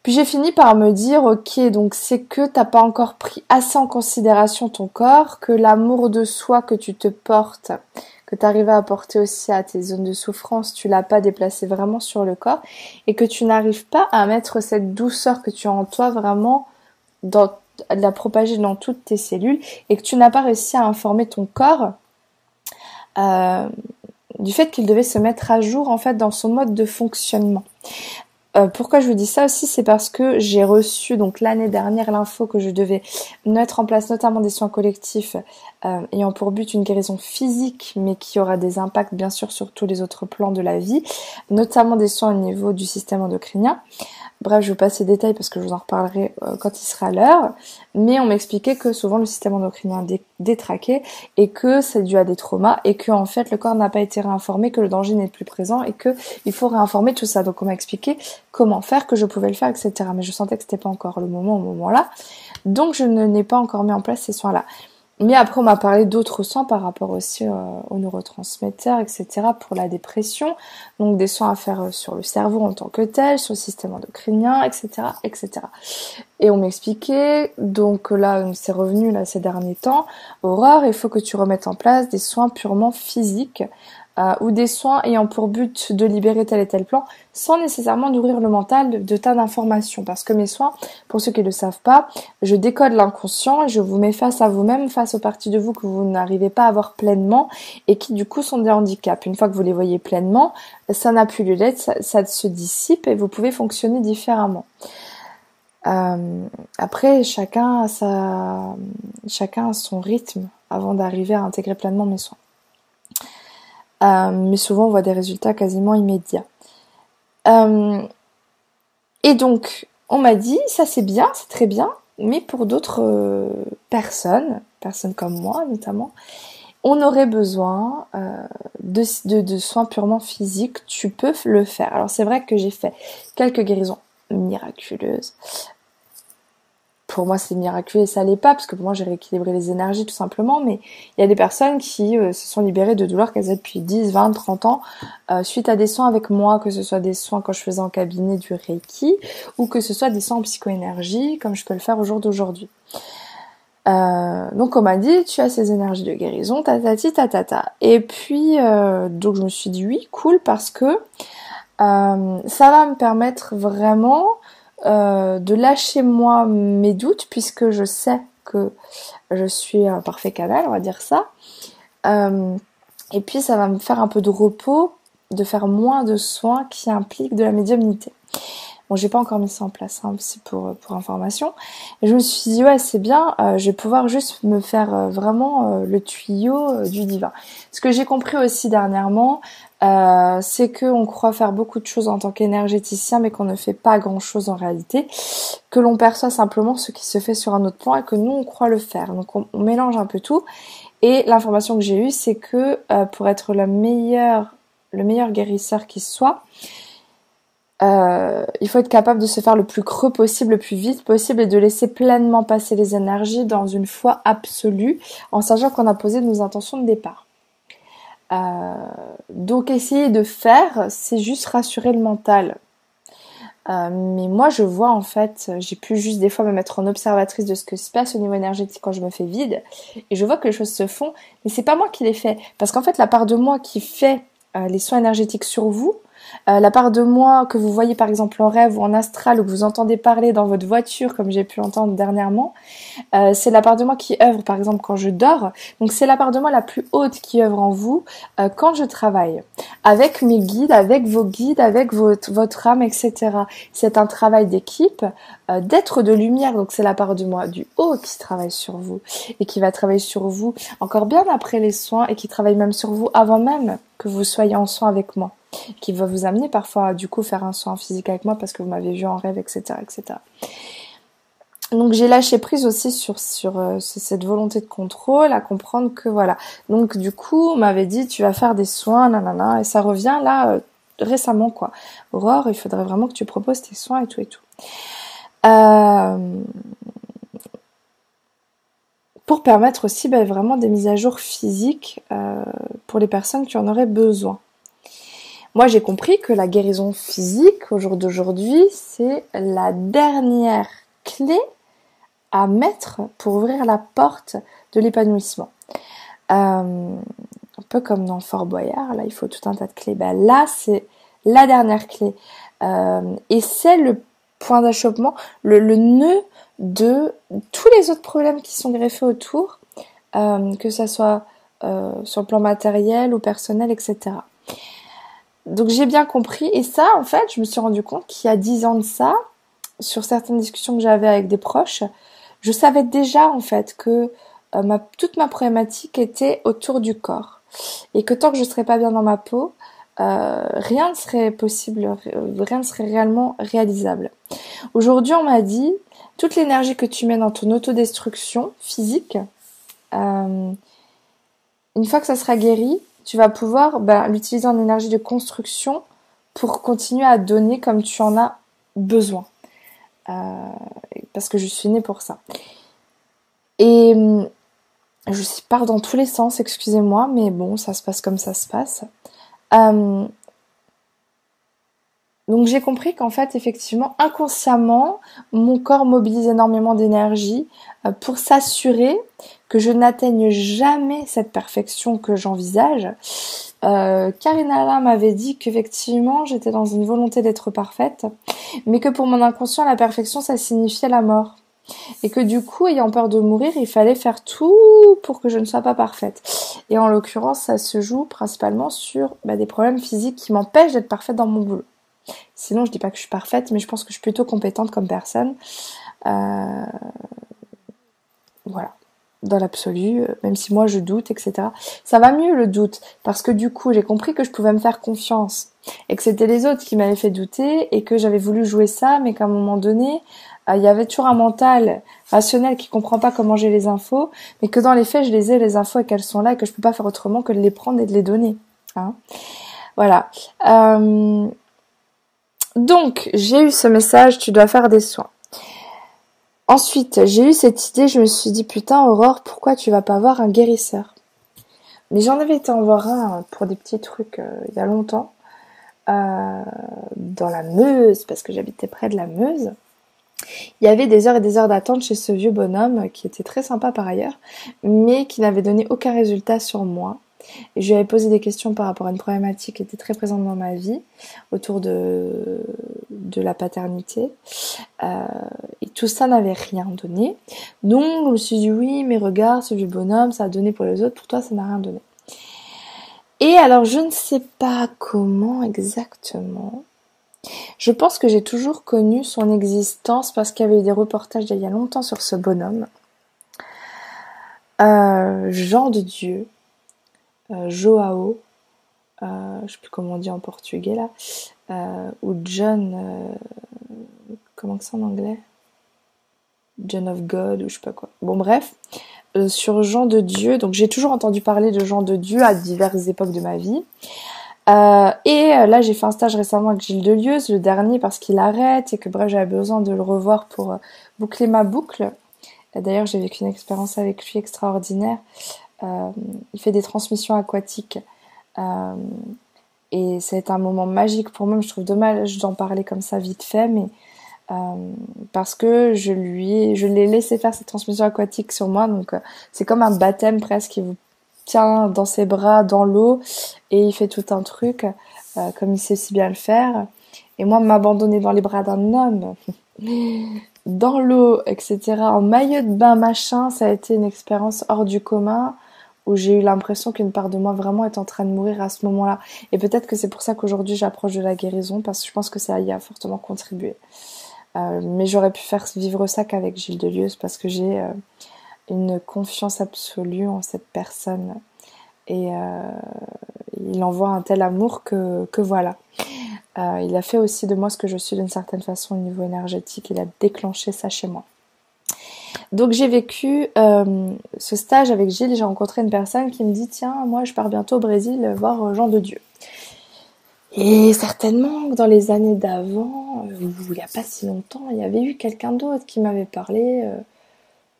Puis j'ai fini par me dire, ok, donc c'est que t'as pas encore pris assez en considération ton corps, que l'amour de soi que tu te portes, que tu arrives à apporter aussi à tes zones de souffrance, tu l'as pas déplacé vraiment sur le corps, et que tu n'arrives pas à mettre cette douceur que tu as en toi vraiment dans la propager dans toutes tes cellules, et que tu n'as pas réussi à informer ton corps euh, du fait qu'il devait se mettre à jour en fait dans son mode de fonctionnement. Euh, pourquoi je vous dis ça aussi, c'est parce que j'ai reçu donc l'année dernière l'info que je devais mettre en place notamment des soins collectifs euh, ayant pour but une guérison physique, mais qui aura des impacts bien sûr sur tous les autres plans de la vie, notamment des soins au niveau du système endocrinien. Bref, je vous passe les détails parce que je vous en reparlerai euh, quand il sera l'heure. Mais on m'expliquait que souvent le système endocrinien est détraqué et que c'est dû à des traumas et que en fait le corps n'a pas été réinformé, que le danger n'est plus présent et que il faut réinformer tout ça. Donc on m'a expliqué comment faire, que je pouvais le faire, etc. Mais je sentais que c'était pas encore le moment au moment là. Donc je ne n'ai pas encore mis en place ces soins-là. Mais après, on m'a parlé d'autres soins par rapport aussi euh, aux neurotransmetteurs, etc. pour la dépression. Donc des soins à faire euh, sur le cerveau en tant que tel, sur le système endocrinien, etc., etc. Et on m'expliquait, donc là, c'est revenu là ces derniers temps, Aurore, il faut que tu remettes en place des soins purement physiques euh, ou des soins ayant pour but de libérer tel et tel plan sans nécessairement nourrir le mental de, tas d'informations. Parce que mes soins, pour ceux qui ne le savent pas, je décode l'inconscient et je vous mets face à vous-même, face aux parties de vous que vous n'arrivez pas à voir pleinement et qui du coup sont des handicaps. Une fois que vous les voyez pleinement, ça n'a plus lieu d'être, ça, se dissipe et vous pouvez fonctionner différemment. Euh, après, chacun a sa, chacun a son rythme avant d'arriver à intégrer pleinement mes soins. Euh, mais souvent on voit des résultats quasiment immédiats. Euh, et donc, on m'a dit, ça c'est bien, c'est très bien, mais pour d'autres euh, personnes, personnes comme moi notamment, on aurait besoin de, soins purement physiques, tu peux le faire. Alors c'est vrai que j'ai fait quelques guérisons miraculeuses, pour moi c'est miraculeux et ça l'est pas parce que pour moi j'ai rééquilibré les énergies tout simplement mais il y a des personnes qui euh, se sont libérées de douleurs qu'elles avaient depuis 10, 20, 30 ans euh, suite à des soins avec moi que ce soit des soins quand je faisais en cabinet du Reiki ou que ce soit des soins en psychoénergie comme je peux le faire au jour d'aujourd'hui. Euh, donc on m'a dit tu as ces énergies de guérison tatati tatata et puis donc je me suis dit oui cool parce que ça va me permettre vraiment euh, de lâcher moi mes doutes puisque je sais que je suis un parfait canal, on va dire ça. Euh, et puis ça va me faire un peu de repos, de faire moins de soins qui impliquent de la médiumnité. Bon, j'ai pas encore mis ça en place, hein, c'est pour pour information. Je me suis dit ouais, c'est bien, euh, je vais pouvoir juste me faire euh, vraiment euh, le tuyau du divin. Ce que j'ai compris aussi dernièrement, c'est que on croit faire beaucoup de choses en tant qu'énergéticien, mais qu'on ne fait pas grand chose en réalité, que l'on perçoit simplement ce qui se fait sur un autre plan et que nous on croit le faire. Donc on, on mélange un peu tout. Et l'information que j'ai eue, c'est que pour être le meilleur, le meilleur guérisseur qui soit, euh, il faut être capable de se faire le plus creux possible, le plus vite possible et de laisser pleinement passer les énergies dans une foi absolue en sachant qu'on a posé nos intentions de départ. Euh, donc essayer de faire, c'est juste rassurer le mental. Euh, mais moi je vois en fait, j'ai pu juste des fois me mettre en observatrice de ce que se passe au niveau énergétique quand je me fais vide et je vois que les choses se font, mais c'est pas moi qui les fais parce qu'en fait la part de moi qui fait les soins énergétiques sur vous, euh, la part de moi que vous voyez par exemple en rêve ou en astral ou que vous entendez parler dans votre voiture comme j'ai pu entendre dernièrement, euh, c'est la part de moi qui œuvre par exemple quand je dors. Donc c'est la part de moi la plus haute qui œuvre en vous euh, quand je travaille. Avec mes guides, avec vos guides, avec votre, votre âme, etc. C'est un travail d'équipe, d'être de lumière. Donc c'est la part de moi du haut qui travaille sur vous et qui va travailler sur vous encore bien après les soins et qui travaille même sur vous avant même que vous soyez en soins avec moi qui va vous amener parfois du coup faire un soin physique avec moi parce que vous m'avez vu en rêve, etc., etc. Donc j'ai lâché prise aussi sur sur euh, cette volonté de contrôle, à comprendre que voilà. Donc du coup, on m'avait dit tu vas faire des soins, nanana, et ça revient là euh, récemment quoi. Aurore, il faudrait vraiment que tu proposes tes soins et tout et tout. Euh, pour permettre aussi ben, vraiment des mises à jour physiques pour les personnes qui en auraient besoin. Moi, j'ai compris que la guérison physique, au jour d'aujourd'hui, c'est la dernière clé à mettre pour ouvrir la porte de l'épanouissement. Euh, un peu comme dans Fort Boyard, là, il faut tout un tas de clés. Ben, là, c'est la dernière clé. Euh, et c'est le point d'achoppement, le, nœud de tous les autres problèmes qui sont greffés autour, euh, que ce soit sur le plan matériel ou personnel, etc. Donc j'ai bien compris. Et ça, en fait, je me suis rendu compte qu'il y a dix ans de ça, sur certaines discussions que j'avais avec des proches, je savais déjà en fait que euh, toute ma problématique était autour du corps. Et que tant que je serais pas bien dans ma peau, euh, rien ne serait possible, rien ne serait réellement réalisable. Aujourd'hui, on m'a dit, toute l'énergie que tu mets dans ton autodestruction physique, euh, une fois que ça sera guéri, tu vas pouvoir bah, l'utiliser en énergie de construction pour continuer à donner comme tu en as besoin. Euh, parce que je suis née pour ça. Et hum, je pars dans tous les sens, excusez-moi, mais bon, ça se passe comme ça se passe. Hum, donc j'ai compris qu'en fait, effectivement, inconsciemment, mon corps mobilise énormément d'énergie euh, pour s'assurer que je n'atteigne jamais cette perfection que j'envisage. Euh, Karina m'avait dit qu'effectivement j'étais dans une volonté d'être parfaite, mais que pour mon inconscient la perfection ça signifiait la mort. Et que du coup, ayant peur de mourir, il fallait faire tout pour que je ne sois pas parfaite. Et en l'occurrence, ça se joue principalement sur bah, des problèmes physiques qui m'empêchent d'être parfaite dans mon boulot. Sinon, je dis pas que je suis parfaite, mais je pense que je suis plutôt compétente comme personne. Euh, voilà dans l'absolu, euh, même si moi je doute, etc. Ça va mieux le doute, parce que du coup j'ai compris que je pouvais me faire confiance, et que c'était les autres qui m'avaient fait douter, et que j'avais voulu jouer ça, mais qu'à un moment donné, euh, il y avait toujours un mental rationnel qui comprend pas comment j'ai les infos, mais que dans les faits je les ai les infos et qu'elles sont là, et que je peux pas faire autrement que de les prendre et de les donner. Hein voilà. Euh... Donc j'ai eu ce message, tu dois faire des soins. Ensuite, j'ai eu cette idée, je me suis dit putain Aurore, pourquoi tu vas pas voir un guérisseur? Mais j'en avais été en voir un pour des petits trucs euh, il y a longtemps, euh, dans la Meuse, parce que j'habitais près de la Meuse. Il y avait des heures et des heures d'attente chez ce vieux bonhomme, qui était très sympa par ailleurs, mais qui n'avait donné aucun résultat sur moi. Et je lui avais posé des questions par rapport à une problématique qui était très présente dans ma vie, autour de, la paternité. Euh, et tout ça n'avait rien donné. Donc je me suis dit oui, mais regarde, ce vieux bonhomme, ça a donné pour les autres, pour toi ça n'a rien donné. Et alors je ne sais pas comment exactement, Je pense que j'ai toujours connu son existence parce qu'il y avait eu des reportages il y a longtemps sur ce bonhomme. Euh, Jean de Dieu, Joao, euh, je sais plus comment on dit en portugais là, euh, ou John, euh, comment c'est en anglais? John of God ou je sais pas quoi. Bon bref, sur Jean de Dieu, donc j'ai toujours entendu parler de Jean de Dieu à diverses époques de ma vie. Euh, et là, j'ai fait un stage récemment avec Gilles Delieuse, le dernier parce qu'il arrête et que bref, j'avais besoin de le revoir pour boucler ma boucle. D'ailleurs, j'ai vécu une expérience avec lui extraordinaire. Euh, il fait des transmissions aquatiques. Euh, et c'est un moment magique pour moi. Je trouve dommage d'en parler comme ça vite fait, mais euh, parce que je lui, je l'ai laissé faire cette transmission aquatique sur moi. Donc c'est comme un baptême presque. Il vous tient dans ses bras dans l'eau et il fait tout un truc comme il sait si bien le faire. Et moi, m'abandonner dans les bras d'un homme, dans l'eau, etc., en maillot de bain, machin, ça a été une expérience hors du commun où j'ai eu l'impression qu'une part de moi vraiment est en train de mourir à ce moment-là. Et peut-être que c'est pour ça qu'aujourd'hui j'approche de la guérison, parce que je pense que ça y a fortement contribué. Euh, mais j'aurais pu faire vivre ça qu'avec Gilles Delieuse, parce que j'ai euh, une confiance absolue en cette personne. Et euh, il envoie un tel amour que, que voilà. il a fait aussi de moi ce que je suis d'une certaine façon au niveau énergétique. Il a déclenché ça chez moi. Donc j'ai vécu euh, ce stage avec Gilles, j'ai rencontré une personne qui me dit tiens moi je pars bientôt au Brésil voir euh, Jean de Dieu. Et certainement dans les années d'avant, euh, il n'y a pas si longtemps, il y avait eu quelqu'un d'autre qui m'avait parlé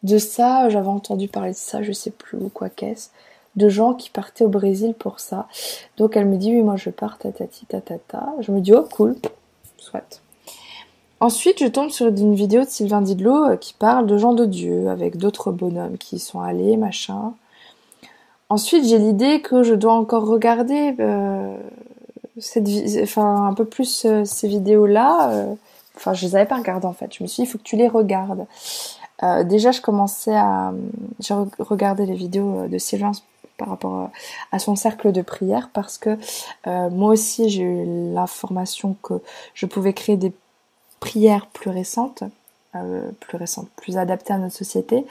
de ça, j'avais entendu parler de ça, je sais plus ou quoi qu'est-ce, de gens qui partaient au Brésil pour ça. Donc elle me dit oui moi je pars tatati tatata. Je me dis oh cool, soit. Ensuite, je tombe sur une vidéo de Sylvain Didlot euh, qui parle de gens de Dieu avec d'autres bonhommes qui y sont allés, machin. Ensuite, j'ai l'idée que je dois encore regarder euh, cette, enfin un peu plus euh, ces vidéos-là. enfin, je les avais pas regardées en fait. Je me suis dit, il faut que tu les regardes. déjà, je commençais à, j'ai regardé les vidéos de Sylvain par rapport à son cercle de prière parce que moi aussi j'ai eu l'information que je pouvais créer des prière plus récente, euh, plus récente, plus adaptée à notre société,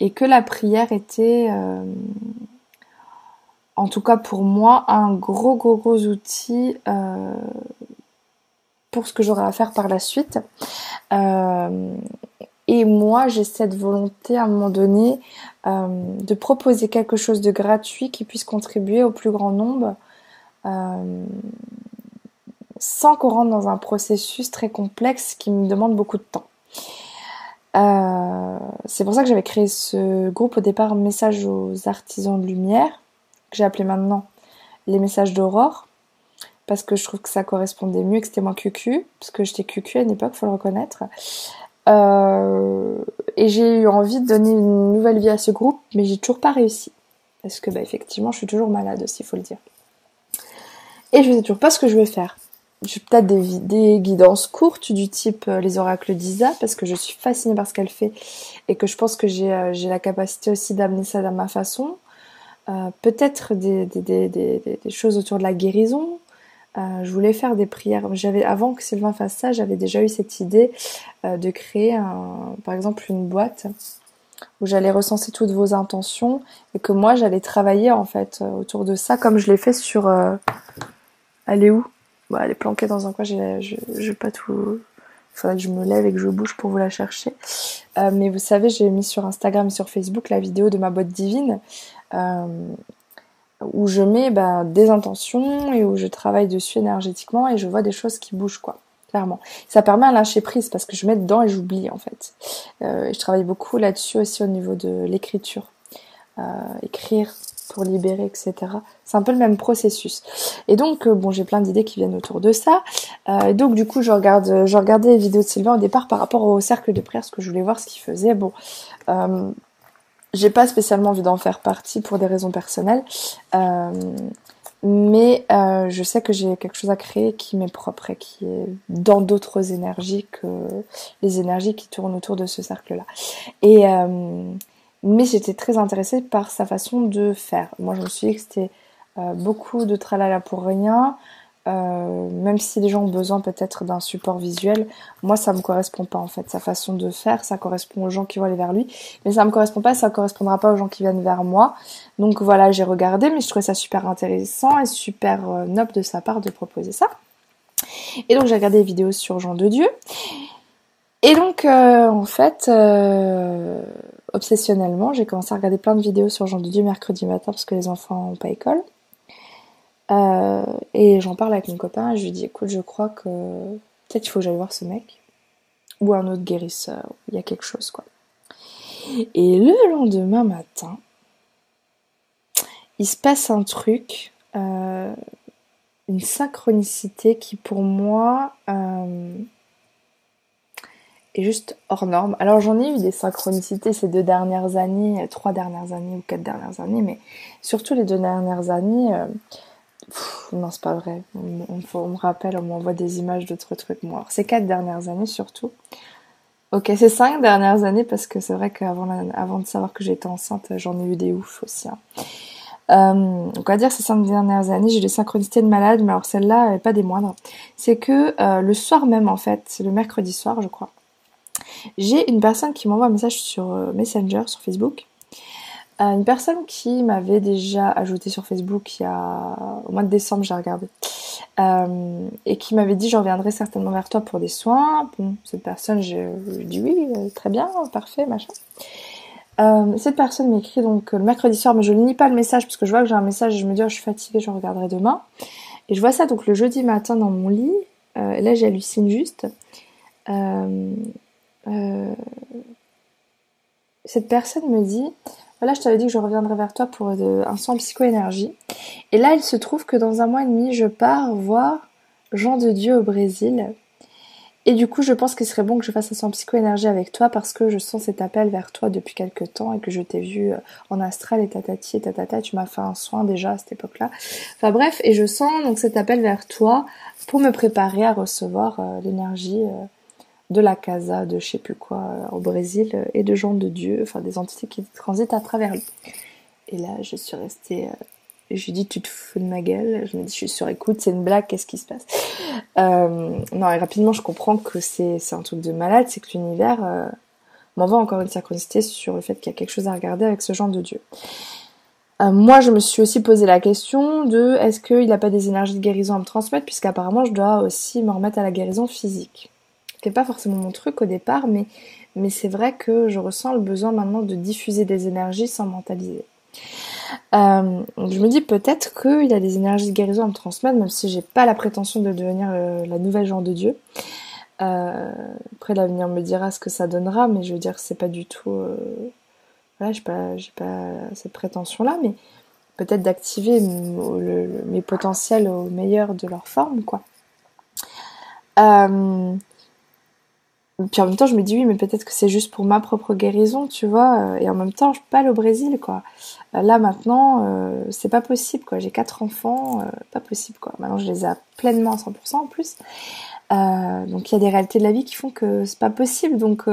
et que la prière était, euh, en tout cas pour moi, un gros gros gros outil euh, pour ce que j'aurai à faire par la suite. et moi, j'ai cette volonté à un moment donné de proposer quelque chose de gratuit qui puisse contribuer au plus grand nombre sans qu'on rentre dans un processus très complexe qui me demande beaucoup de temps. Euh, c'est pour ça que j'avais créé ce groupe au départ Message aux artisans de lumière, que j'ai appelé maintenant les messages d'aurore, parce que je trouve que ça correspondait mieux, que c'était moins cucu, parce que j'étais cucu à une époque, faut le reconnaître. Euh, et j'ai eu envie de donner une nouvelle vie à ce groupe, mais j'ai toujours pas réussi. Parce que bah, effectivement, je suis toujours malade aussi, faut le dire. Et je sais toujours pas ce que je veux faire j'ai peut-être des, des, guidances courtes du type euh, les oracles d'Isa parce que je suis fascinée par ce qu'elle fait et que je pense que j'ai euh, la capacité aussi d'amener ça dans ma façon. Euh, peut-être des, des, des, choses autour de la guérison. je voulais faire des prières. J'avais avant que Sylvain fasse ça, j'avais déjà eu cette idée de créer un, par exemple une boîte où j'allais recenser toutes vos intentions et que moi j'allais travailler en fait autour de ça comme je l'ai fait sur. Elle est où? Bah, elle est planquée dans un coin, j'ai pas tout. Il faudrait que je me lève et que je bouge pour vous la chercher. Euh, mais vous savez, j'ai mis sur Instagram et sur Facebook la vidéo de ma boîte divine euh, où je mets bah, des intentions et où je travaille dessus énergétiquement et je vois des choses qui bougent, quoi. Clairement. Ça permet à lâcher prise parce que je mets dedans et j'oublie en fait. Euh, et je travaille beaucoup là-dessus aussi au niveau de l'écriture. écrire pour libérer, etc. C'est un peu le même processus. Et donc, euh, bon, j'ai plein d'idées qui viennent autour de ça. Euh, donc, du coup, je regarde, je regardais les vidéos de Sylvain au départ par rapport au cercle de prière, parce que je voulais voir ce qu'il faisait. Bon, euh, j'ai pas spécialement envie d'en faire partie pour des raisons personnelles. Euh, mais je sais que j'ai quelque chose à créer qui m'est propre et qui est dans d'autres énergies que les énergies qui tournent autour de ce cercle-là. Et, mais j'étais très intéressée par sa façon de faire. Moi, je me suis dit que c'était euh, beaucoup de tralala pour rien, Euh, même si les gens ont besoin peut-être d'un support visuel, moi ça me correspond pas en fait. Sa façon de faire, ça correspond aux gens qui vont aller vers lui, mais ça me correspond pas, ça correspondra pas aux gens qui viennent vers moi. Donc voilà, j'ai regardé, mais je trouvais ça super intéressant et super euh, noble de sa part de proposer ça. Et donc j'ai regardé des vidéos sur Jean de Dieu. Et donc euh, en fait, obsessionnellement, j'ai commencé à regarder plein de vidéos sur Jean de Dieu mercredi matin parce que les enfants n'ont pas école. Euh, et j'en parle avec mon copain, je lui dis écoute, je crois que peut-être il faut que j'aille voir ce mec. Ou un autre guérisseur, il y a quelque chose quoi. Et le lendemain matin, il se passe un truc, euh, une synchronicité qui pour moi euh, est juste hors norme. Alors j'en ai eu des synchronicités ces deux dernières années, trois dernières années ou quatre dernières années, mais surtout les deux dernières années non, c'est pas vrai. On, me rappelle, on m'envoie des images d'autres trucs. Moi, ces quatre dernières années surtout. Ok, ces cinq dernières années parce que c'est vrai qu'avant avant de savoir que j'étais enceinte, j'en ai eu des oufs aussi. Hein. Euh, dire ces cinq dernières années, j'ai des synchronicités de malade, mais alors celle-là, pas des moindres. C'est que euh, le soir même, en fait, c'est le mercredi soir, je crois, j'ai une personne qui m'envoie un message sur euh, Messenger, sur Facebook, une personne qui m'avait déjà ajouté sur Facebook il y a au mois de décembre, j'ai regardé, euh, et qui m'avait dit je reviendrai certainement vers toi pour des soins. Bon, cette personne, j'ai dit oui, euh, très bien, parfait, machin. Euh, cette personne m'écrit donc le mercredi soir, mais je ne lis pas le message parce que je vois que j'ai un message et je me dis oh, je suis fatiguée, je regarderai demain. Et je vois ça donc le jeudi matin dans mon lit. et là j'hallucine juste. Cette personne me dit voilà, je t'avais dit que je reviendrais vers toi pour euh, un soin psycho-énergie. Et là, il se trouve que dans un mois et demi, je pars voir Jean de Dieu au Brésil. Et du coup, je pense qu'il serait bon que je fasse un soin psycho-énergie avec toi parce que je sens cet appel vers toi depuis quelques temps et que je t'ai vu euh, en astral et tatati et tatata. Tu m'as fait un soin déjà à cette époque-là. Enfin bref, et je sens donc cet appel vers toi pour me préparer à recevoir euh, l'énergie de la casa, de je sais plus quoi, euh, au Brésil, euh, et de gens de Dieu, enfin des entités qui transitent à travers lui. Et là, je suis restée. Euh, je lui dis, tu te fous de ma gueule? Je me dis, je suis sur écoute, c'est une blague, qu'est-ce qui se passe? Non, et rapidement, je comprends que c'est un truc de malade, c'est que l'univers m'envoie encore une synchronicité sur le fait qu'il y a quelque chose à regarder avec ce genre de Dieu. moi, je me suis aussi posé la question de est-ce qu'il n'a pas des énergies de guérison à me transmettre, puisqu'apparemment, je dois aussi me remettre à la guérison physique? C'était pas forcément mon truc au départ, mais, mais c'est vrai que je ressens le besoin maintenant de diffuser des énergies sans mentaliser. Euh, je me dis peut-être qu'il a des énergies de guérison à me transmettre, même si j'ai pas la prétention de devenir euh, la nouvelle genre de Dieu. Euh, après l'avenir me dira ce que ça donnera, mais je veux dire c'est pas du tout. voilà, j'ai pas, pas cette prétention là, mais peut-être d'activer mes potentiels au meilleur de leur forme, quoi. Euh, puis en même temps, je me dis oui, mais peut-être que c'est juste pour ma propre guérison, tu vois. Euh, et en même temps, je pas au Brésil, quoi. Euh, là maintenant, euh, c'est pas possible, quoi. J'ai quatre enfants, pas possible, quoi. Maintenant, je les ai pleinement à 100% en plus. donc il y a des réalités de la vie qui font que c'est pas possible. Donc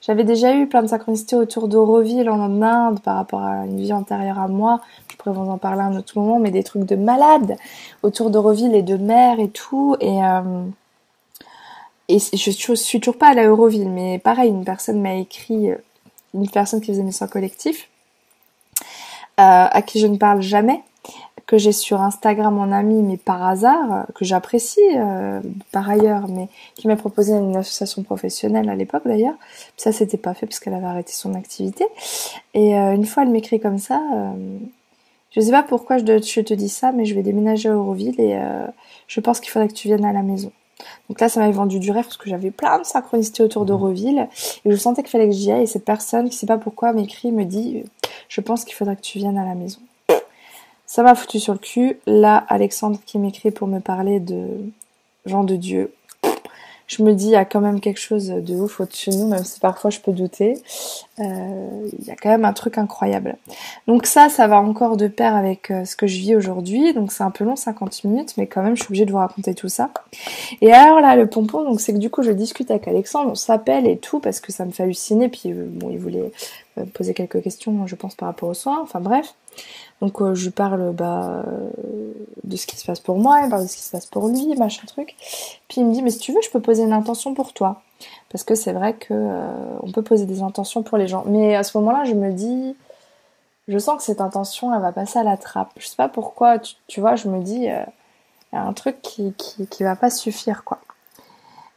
j'avais déjà eu plein de synchronicités autour d'Auroville en Inde par rapport à une vie antérieure à moi. Je pourrais vous en parler à un autre moment, mais des trucs de malade autour d'Auroville et de mer et tout. Et et je suis toujours pas à la Euroville, mais pareil, une personne m'a écrit, euh, une personne qui faisait mes soins collectifs, euh, à qui je ne parle jamais, que j'ai sur Instagram en ami, mais par hasard, que j'apprécie euh, par ailleurs, mais qui m'a proposé une association professionnelle à l'époque d'ailleurs. Ça s'était pas fait parce qu'elle avait arrêté son activité. Et une fois, elle m'écrit comme ça. je sais pas pourquoi je, je, te dis ça, mais je vais déménager à Euroville et je pense qu'il faudrait que tu viennes à la maison. Donc là, ça m'avait vendu du rêve parce que j'avais plein de synchronicités autour d'Euroville et je sentais qu'il fallait que j'y aille. Et cette personne, qui sait pas pourquoi, m'écrit, me dit Je pense qu'il faudrait que tu viennes à la maison. Ça m'a foutu sur le cul. Là, Alexandre qui m'écrit pour me parler de Jean de Dieu je me dis, il y a quand même quelque chose de ouf au-dessus de nous, même si parfois je peux douter. Euh, il y a quand même un truc incroyable. Donc ça, ça va encore de pair avec euh, ce que je vis aujourd'hui. Donc c'est un peu long, 50 minutes, mais quand même, je suis obligée de vous raconter tout ça. Et alors là, le pompon, donc c'est que du coup, je discute avec Alexandre, on s'appelle et tout, parce que ça me fait halluciner. Puis euh, bon, il voulait poser quelques questions, je pense, par rapport aux soins. Enfin bref. Donc je lui parle bah, de ce qui se passe pour moi, il parle de ce qui se passe pour lui, machin truc. Puis il me dit mais si tu veux, je peux poser une intention pour toi, parce que c'est vrai que on peut poser des intentions pour les gens. Mais à ce moment-là, je me dis je sens que cette intention, elle va passer à la trappe. Je sais pas pourquoi, tu, vois, je me dis, il y a un truc qui, qui, va pas suffire, quoi.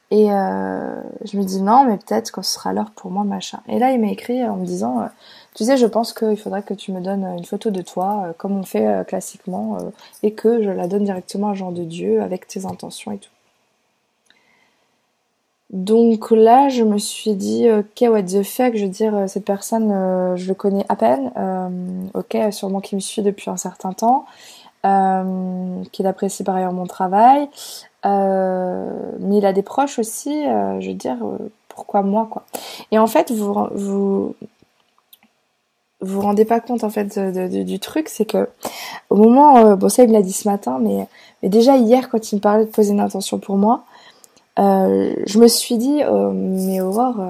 Et euh, je me dis non, mais peut-être que ce sera l'heure pour moi, machin. Et là, il m'a écrit en me disant, euh, tu sais, je pense qu'il faudrait que tu me donnes une photo de toi, euh, comme on fait classiquement, et que je la donne directement à Jean de Dieu avec tes intentions et tout. Donc là, je me suis dit, ok, what the fuck, je veux dire, cette personne, je le connais à peine, ok, sûrement qu'il me suit depuis un certain temps, qu'il apprécie par ailleurs mon travail, euh, mais il a des proches aussi, euh, je veux dire, euh, pourquoi moi quoi. Et en fait, vous vous vous rendez pas compte en fait du truc, c'est que au moment, bon ça il me l'a dit ce matin, mais, déjà hier quand il me parlait de poser une intention pour moi, je me suis dit, mais Aurore,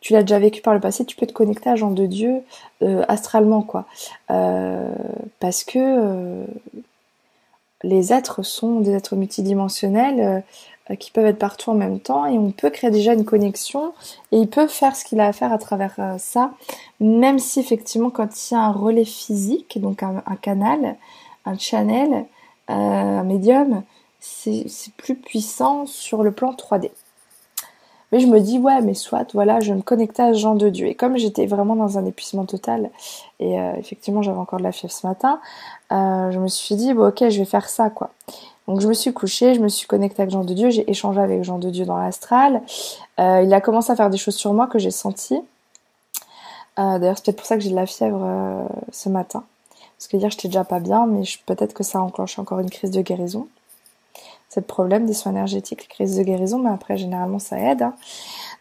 tu l'as déjà vécu par le passé, tu peux te connecter à Jean de Dieu astralement quoi, parce que les êtres sont des êtres multidimensionnels euh, qui peuvent être partout en même temps et on peut créer déjà une connexion et il peut faire ce qu'il a à faire à travers euh, ça, même si effectivement quand il y a un relais physique, donc un, canal, un channel, euh, un médium, c'est plus puissant sur le plan 3D. Mais je me dis, ouais, mais soit, voilà, je me connectais à ce genre de Dieu. Et comme j'étais vraiment dans un épuisement total, et euh, effectivement j'avais encore de la fièvre ce matin, euh, je me suis dit, bon ok, je vais faire ça, quoi. Donc je me suis couchée, je me suis connectée avec Jean de Dieu, j'ai échangé avec Jean de Dieu dans l'astral. Euh, il a commencé à faire des choses sur moi que j'ai senties. D'ailleurs, c'est peut-être pour ça que j'ai de la fièvre ce matin. Parce que hier, j'étais déjà pas bien, mais peut-être que ça a enclenché encore une crise de guérison c'est le problème des soins énergétiques, les crises de guérison, mais après généralement ça aide. Hein.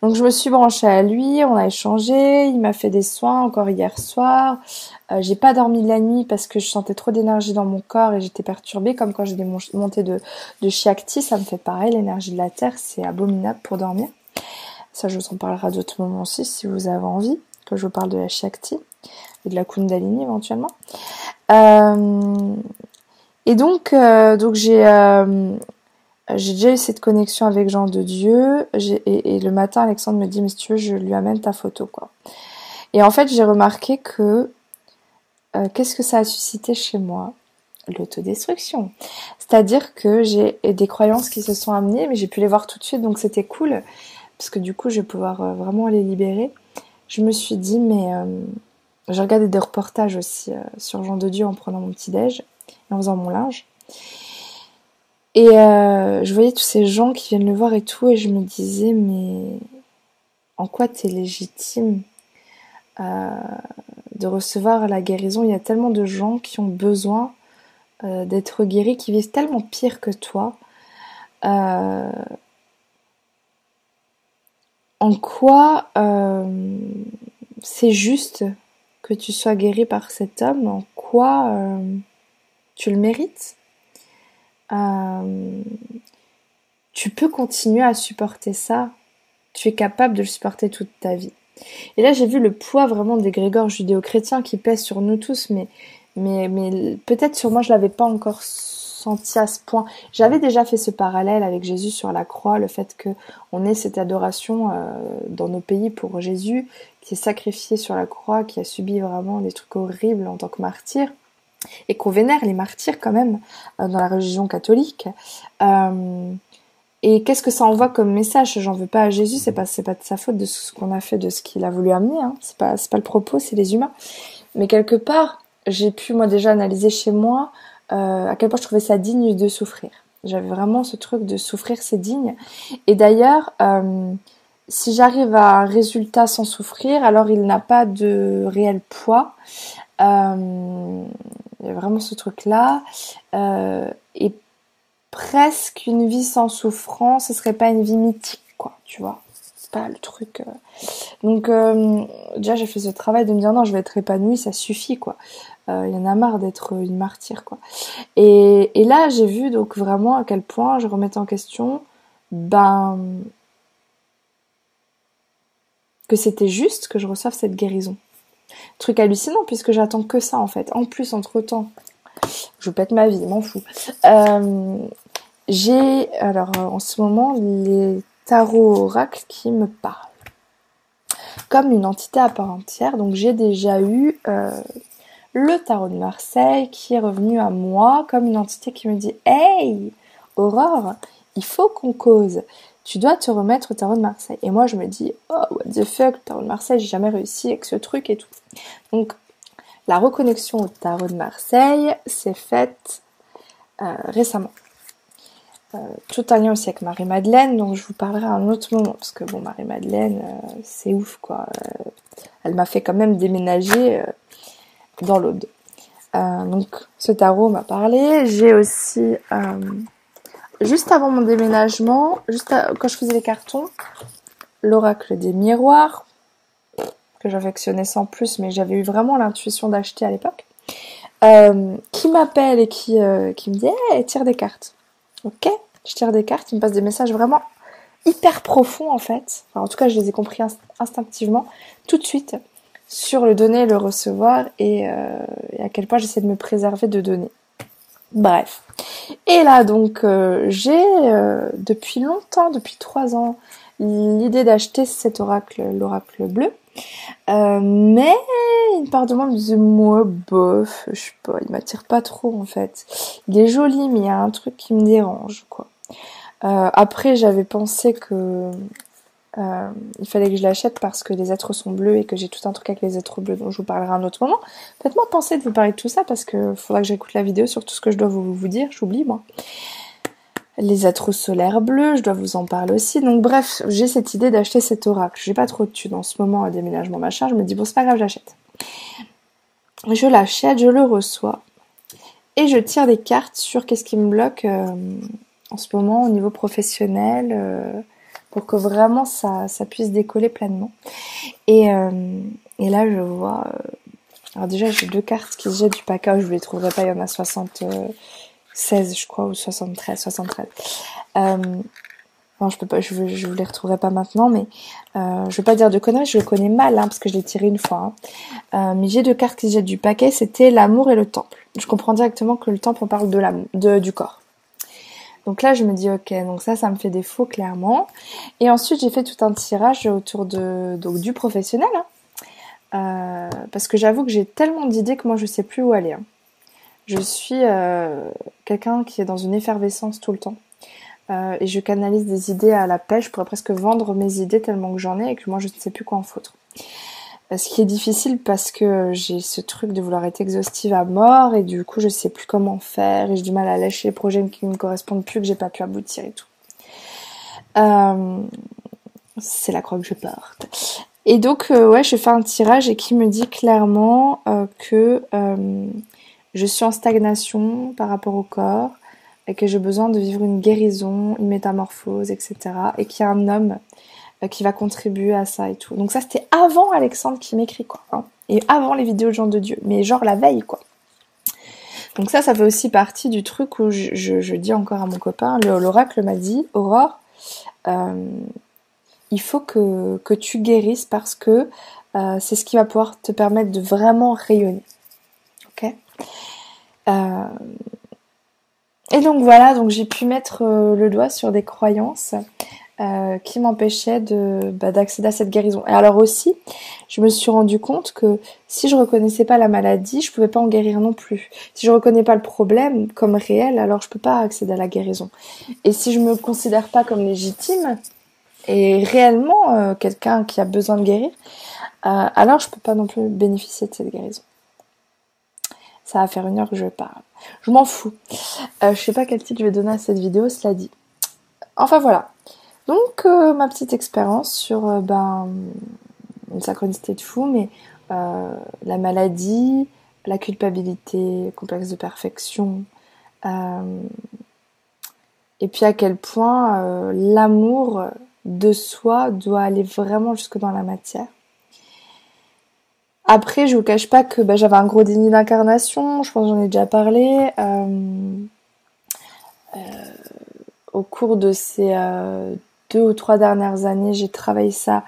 Donc je me suis branchée à lui, on a échangé, il m'a fait des soins encore hier soir. Euh, j'ai pas dormi la nuit parce que je sentais trop d'énergie dans mon corps et j'étais perturbée, comme quand j'ai des montées de, de Chiacti, ça me fait pareil, l'énergie de la terre c'est abominable pour dormir. Ça je vous en parlerai d'autres moments aussi si vous avez envie que je vous parle de la Chiacti et de la Kundalini éventuellement. Euh, et donc, euh, donc j'ai j'ai déjà eu cette connexion avec Jean de Dieu. Et, le matin, Alexandre me dit, mais si tu veux, je lui amène ta photo, quoi. Et en fait, j'ai remarqué que euh, qu'est-ce que ça a suscité chez moi? L'autodestruction. C'est-à-dire que j'ai des croyances qui se sont amenées, mais j'ai pu les voir tout de suite, donc c'était cool, parce que du coup, je vais pouvoir euh, vraiment les libérer. Je me suis dit, mais euh, j'ai regardé des reportages aussi sur Jean de Dieu en prenant mon petit déj et en faisant mon linge. Et euh, je voyais tous ces gens qui viennent le voir et tout, et je me disais, mais en quoi t'es légitime euh, de recevoir la guérison? Il y a tellement de gens qui ont besoin euh, d'être guéris, qui vivent tellement pire que toi. en quoi c'est juste que tu sois guéri par cet homme? En quoi tu le mérites? Euh, tu peux continuer à supporter ça. Tu es capable de le supporter toute ta vie. Et là, j'ai vu le poids vraiment des grégores judéo-chrétiens qui pèsent sur nous tous, mais, mais, mais peut-être sur moi, je l'avais pas encore senti à ce point. J'avais déjà fait ce parallèle avec Jésus sur la croix, le fait que on ait cette adoration euh, dans nos pays pour Jésus, qui est sacrifié sur la croix, qui a subi vraiment des trucs horribles en tant que martyr et qu'on vénère les martyrs quand même euh, dans la religion catholique. Euh, et qu'est-ce que ça envoie comme message? J'en veux pas à Jésus, c'est pas pas de sa faute de ce qu'on a fait, de ce qu'il a voulu amener. Hein. C'est pas pas le propos, c'est les humains. Mais quelque part, j'ai pu moi déjà analyser chez moi euh, à quel point je trouvais ça digne de souffrir. J'avais vraiment ce truc de souffrir, c'est digne. Et d'ailleurs, si j'arrive à un résultat sans souffrir, alors il n'a pas de réel poids. Il y a vraiment ce truc-là. Euh, et presque une vie sans souffrance, ce serait pas une vie mythique, quoi, tu vois. C'est pas le truc. Euh. Donc euh, déjà j'ai fait ce travail de me dire non, je vais être épanouie, ça suffit, quoi. Il y en a marre d'être une martyre, quoi. Et, et là j'ai vu donc vraiment à quel point je remettais en question, ben que c'était juste que je reçoive cette guérison. Truc hallucinant puisque j'attends que ça en fait. En plus, entre temps, je pète ma vie, m'en fous. Euh, j'ai alors en ce moment les tarots oracles qui me parlent comme une entité à part entière. Donc j'ai déjà eu euh, le tarot de Marseille qui est revenu à moi comme une entité qui me dit Hey, Aurore, il faut qu'on cause. Tu dois te remettre au tarot de Marseille. Et moi je me dis Oh, what the fuck, le tarot de Marseille, j'ai jamais réussi avec ce truc et tout. Donc la reconnexion au tarot de Marseille s'est faite euh, récemment. Euh, tout un lien aussi avec Marie-Madeleine, donc je vous parlerai à un autre moment, parce que bon, Marie-Madeleine, euh, c'est ouf quoi. Elle m'a fait quand même déménager dans l'Aude. donc ce tarot m'a parlé. J'ai aussi, juste avant mon déménagement, juste quand je faisais les cartons, l'oracle des miroirs, que j'affectionnais sans plus, mais j'avais eu vraiment l'intuition d'acheter à l'époque, qui m'appelle et qui, qui me dit hey, tire des cartes. Ok, je tire des cartes, il me passe des messages vraiment hyper profonds en fait. en tout cas, je les ai compris instinctivement, tout de suite, sur le donner et le recevoir et, euh, à quel point j'essaie de me préserver de donner. Bref. Et là donc euh, j'ai euh, depuis longtemps, depuis trois ans, l'idée d'acheter cet oracle, l'oracle bleu. mais une part de moi me disait moi bof, je sais pas, il m'attire pas trop en fait. Il est joli mais il y a un truc qui me dérange quoi. Euh, après, j'avais pensé que euh, il fallait que je l'achète parce que les êtres sont bleus et que j'ai tout un truc avec les êtres bleus dont je vous parlerai un autre moment. Faites-moi penser de vous parler de tout ça parce que faudra que j'écoute la vidéo sur tout ce que je dois vous, dire. J'oublie moi. Les êtres solaires bleus, je dois vous en parler aussi. Donc bref, j'ai cette idée d'acheter cet oracle. J'ai pas trop de thunes en ce moment à déménagement machin. Je me dis bon c'est pas grave, j'achète. Je l'achète, je le reçois et je tire des cartes sur qu'est-ce qui me bloque. Euh, en ce moment au niveau professionnel euh, pour que vraiment ça, puisse décoller pleinement. Et, euh, là, je vois... Euh, alors déjà, j'ai deux cartes qui se jettent du package, je ne les trouverai pas, il y en a 76, je crois, ou 73, 73. Euh, non, je peux pas, je, je vous les retrouverai pas maintenant, mais euh, je veux pas dire de conneries, je le connais mal, hein, parce que je l'ai tiré une fois. Hein. Euh, mais j'ai deux cartes qui jettent du paquet, c'était l'amour et le temple. Je comprends directement que le temple on parle de l'amour, du corps. Donc là, je me dis, ok, donc ça, ça me fait défaut clairement. Et ensuite, j'ai fait tout un tirage autour du professionnel, hein. euh, parce que j'avoue que j'ai tellement d'idées que moi, je sais plus où aller. Hein. Je suis euh, quelqu'un qui est dans une effervescence tout le temps. Euh, et je canalise des idées à la pêche. Je pourrais presque vendre mes idées tellement que j'en ai et que moi, je ne sais plus quoi en foutre. Ce qui est difficile parce que j'ai ce truc de vouloir être exhaustive à mort et du coup je sais plus comment faire et j'ai du mal à lâcher les projets qui ne me correspondent plus, que j'ai pas pu aboutir et tout. Euh, c'est la croix que je porte. Et donc euh, ouais, je fais un tirage et qui me dit clairement euh, que je suis en stagnation par rapport au corps et que j'ai besoin de vivre une guérison, une métamorphose, etc. Et qu'il y a un homme qui va contribuer à ça et tout. Donc ça c'était avant Alexandre qui m'écrit quoi. Hein. et avant les vidéos de gens de Dieu. Mais genre la veille quoi. Donc ça, ça fait aussi partie du truc où je, dis encore à mon copain, l'oracle m'a dit, Aurore, euh, il faut que, que, tu guérisses parce que euh, c'est ce qui va pouvoir te permettre de vraiment rayonner. Ok? Et donc voilà, donc j'ai pu mettre le doigt sur des croyances euh, qui m'empêchait de bah, d'accéder à cette guérison. Et alors aussi, je me suis rendu compte que si je reconnaissais pas la maladie, je pouvais pas en guérir non plus. Si je reconnais pas le problème comme réel, alors je peux pas accéder à la guérison. Et si je me considère pas comme légitime et réellement euh, quelqu'un qui a besoin de guérir, euh, alors je peux pas non plus bénéficier de cette guérison. Ça va faire une heure que je parle. Je m'en fous. je sais pas quel titre je vais donner à cette vidéo, cela dit. Enfin voilà. Donc euh, ma petite expérience sur euh, ben, une synchronicité de fou, mais euh, la maladie, la culpabilité, complexe de perfection, et puis à quel point l'amour de soi doit aller vraiment jusque dans la matière. Après, je vous cache pas que ben, j'avais un gros déni d'incarnation, je pense que j'en ai déjà parlé. au cours de ces deux ou trois dernières années, j'ai travaillé ça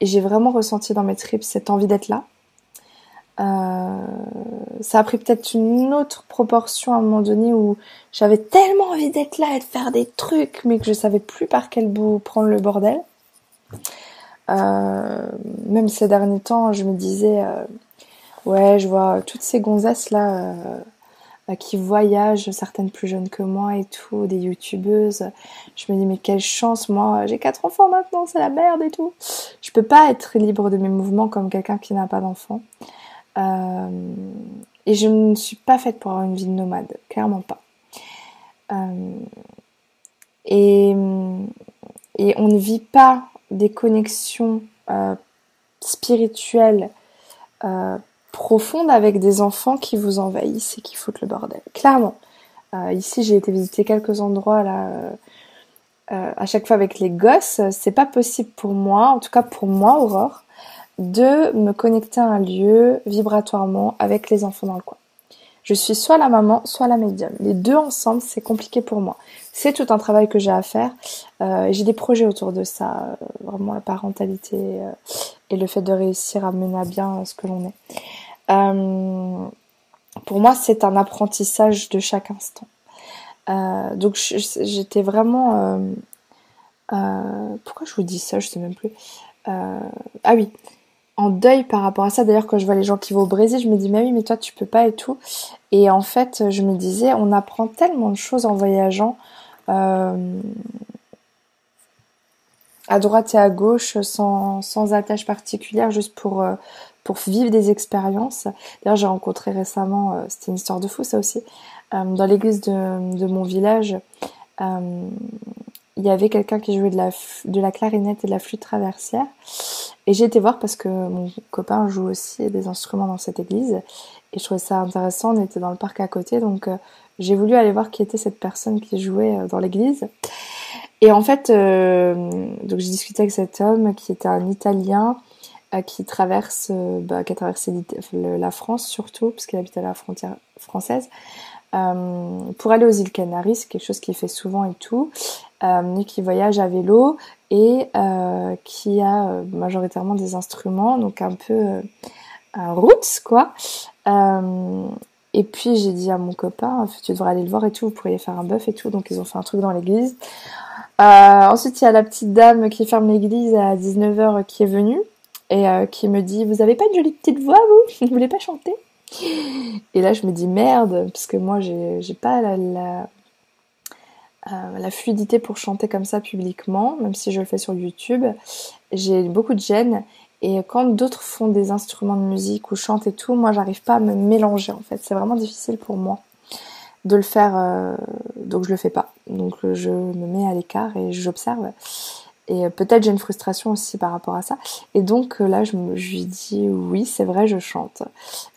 et j'ai vraiment ressenti dans mes tripes cette envie d'être là. Euh, ça a pris peut-être une autre proportion à un moment donné où j'avais tellement envie d'être là et de faire des trucs, mais que je savais plus par quel bout prendre le bordel. Euh, même ces derniers temps, je me disais, euh, ouais, je vois toutes ces gonzesses là qui voyagent, certaines plus jeunes que moi et tout, des youtubeuses. Je me dis mais quelle chance, moi j'ai quatre enfants maintenant, c'est la merde et tout. Je peux pas être libre de mes mouvements comme quelqu'un qui n'a pas d'enfants. Euh, et je ne suis pas faite pour avoir une vie de nomade, clairement pas. Euh, et, et, on ne vit pas des connexions euh, spirituelles profondes avec des enfants qui vous envahissent et qui foutent le bordel. Clairement. ici, j'ai été visiter quelques endroits là. à chaque fois avec les gosses, c'est pas possible pour moi, en tout cas pour moi, Aurore, de me connecter à un lieu vibratoirement avec les enfants dans le coin. Je suis soit la maman, soit la médium. Les deux ensemble, c'est compliqué pour moi. C'est tout un travail que j'ai à faire. Euh, j'ai des projets autour de ça, euh, vraiment la parentalité euh, et le fait de réussir à mener à bien ce que l'on est. pour moi, c'est un apprentissage de chaque instant. donc j'étais vraiment... pourquoi je vous dis ça? Je sais même plus. ah oui, en deuil par rapport à ça. D'ailleurs, quand je vois les gens qui vont au Brésil, je me dis, mais oui, mais toi, tu peux pas et tout. Et en fait, je me disais, on apprend tellement de choses en voyageant. Euh, à droite et à gauche, sans, sans attache particulière, juste pour, euh, pour vivre des expériences. D'ailleurs, j'ai rencontré récemment, euh, c'était une histoire de fou ça aussi, dans l'église de, de, mon village, il y avait quelqu'un qui jouait de la, de la clarinette et de la flûte traversière. Et j'ai été voir parce que mon copain joue aussi des instruments dans cette église. Et je trouvais ça intéressant, on était dans le parc à côté, donc euh, j'ai voulu aller voir qui était cette personne qui jouait euh, dans l'église. Et en fait, euh, donc j'ai discuté avec cet homme qui était un Italien qui traverse, bah, qui a traversé la France surtout, parce qu'il habite à la frontière française, pour aller aux îles Canaries, c'est quelque chose qu'il fait souvent et tout euh, qui voyage à vélo et euh, qui a euh, majoritairement des instruments, donc un peu euh, un roots quoi. Euh, et puis j'ai dit à mon copain, tu devrais aller le voir et tout, vous pourriez faire un bœuf et tout, donc ils ont fait un truc dans l'église. ensuite il y a la petite dame qui ferme l'église à 19h qui est venue et qui me dit, vous avez pas une jolie petite voix vous? Vous voulez pas chanter? Et là, je me dis merde, parce que moi, j'ai pas euh, la fluidité pour chanter comme ça publiquement, même si je le fais sur YouTube. J'ai beaucoup de gêne et quand d'autres font des instruments de musique ou chantent et tout, moi j'arrive pas à me mélanger en fait. C'est vraiment difficile pour moi de le faire, euh, donc je le fais pas. Donc je me mets à l'écart et j'observe. Et peut-être j'ai une frustration aussi par rapport à ça. Et donc là, je, me, lui dis oui, c'est vrai, je chante.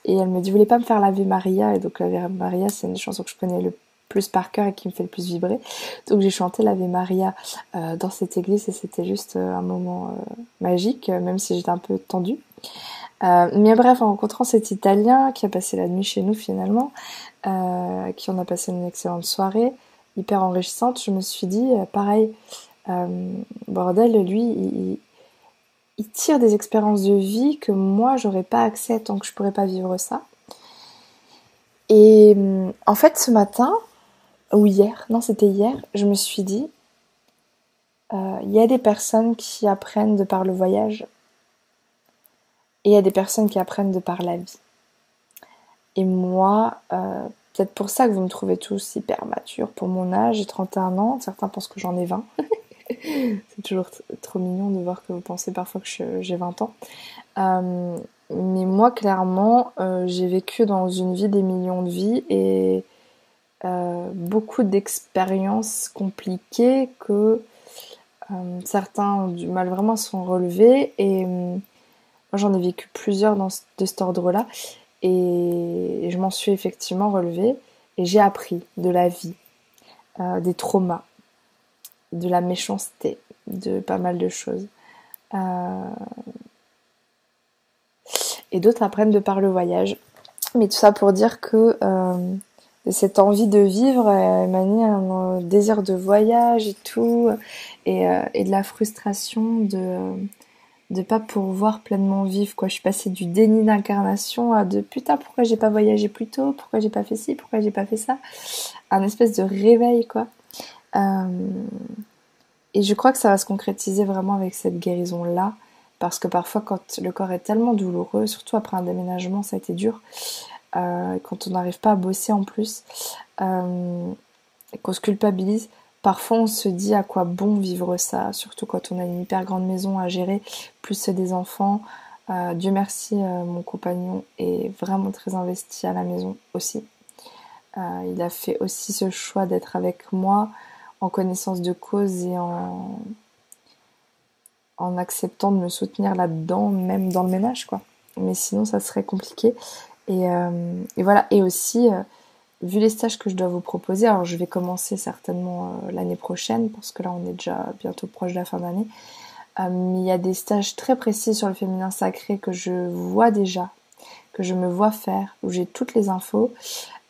Et elle me dit, vous voulez pas me faire la vie Maria? Et donc la vie Maria, c'est une chanson que je connais le plus par cœur et qui me fait le plus vibrer. Donc j'ai chanté l'Ave Maria euh, dans cette église et c'était juste euh, un moment euh, magique, même si j'étais un peu tendue. mais bref, en rencontrant cet Italien qui a passé la nuit chez nous finalement, qui en a passé une excellente soirée, hyper enrichissante, je me suis dit, pareil, bordel, lui, il, tire des expériences de vie que moi j'aurais pas accès tant que je pourrais pas vivre ça. Et en fait, ce matin, ou hier, non c'était hier, je me suis dit, euh, il y a des personnes qui apprennent de par le voyage et il y a des personnes qui apprennent de par la vie. Et moi, euh, peut-être pour ça que vous me trouvez tous hyper mature pour mon âge, j'ai 31 ans, certains pensent que j'en ai 20. C'est toujours trop mignon de voir que vous pensez parfois que j'ai 20 ans. Euh, mais moi, clairement, j'ai vécu dans une vie des millions de vies et euh, beaucoup d'expériences compliquées que euh, certains ont du mal vraiment à s'en relever et euh, moi j'en ai vécu plusieurs de cet ordre-là et je m'en suis effectivement relevée et j'ai appris de la vie, des traumas, de la méchanceté, de pas mal de choses. Et d'autres apprennent de par le voyage. Mais tout ça pour dire que cette envie de vivre émanait un désir de voyage et tout, et, euh, et de la frustration de, de pas pouvoir pleinement vivre quoi. Je suis passée du déni d'incarnation à de putain pourquoi j'ai pas voyagé plus tôt, pourquoi j'ai pas fait ci, pourquoi j'ai pas fait ça, un espèce de réveil quoi. Euh, et je crois que ça va se concrétiser vraiment avec cette guérison là, parce que parfois quand le corps est tellement douloureux, surtout après un déménagement, ça a été dur, euh, quand on n'arrive pas à bosser en plus, euh, qu'on se culpabilise, Parfois, on se dit à quoi bon vivre ça, surtout quand on a une hyper grande maison à gérer, plus des enfants. Dieu merci, mon compagnon est vraiment très investi à la maison aussi. Il a fait aussi ce choix d'être avec moi en connaissance de cause et en, acceptant de me soutenir là-dedans, même dans le ménage, quoi. Mais sinon, ça serait compliqué. Et, et voilà. Et aussi, vu les stages que je dois vous proposer, alors je vais commencer certainement euh, l'année prochaine, parce que là on est déjà bientôt proche de la fin d'année, euh, mais il y a des stages très précis sur le féminin sacré que je vois déjà, que je me vois faire, où j'ai toutes les infos,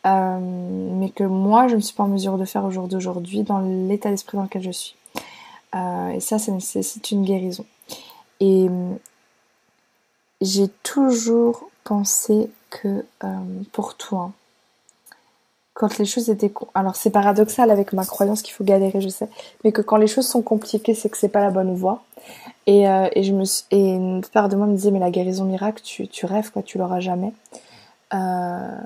euh, mais que moi je ne suis pas en mesure de faire au jour d'aujourd'hui dans l'état d'esprit dans lequel je suis. et ça, ça nécessite une guérison. Et j'ai toujours pensé que pour toi, quand les choses étaient alors c'est paradoxal avec ma croyance qu'il faut galérer je sais mais que quand les choses sont compliquées c'est que c'est pas la bonne voie et, euh, et je me et une part de moi me disait mais la guérison miracle tu, tu rêves quoi tu l'auras jamais euh,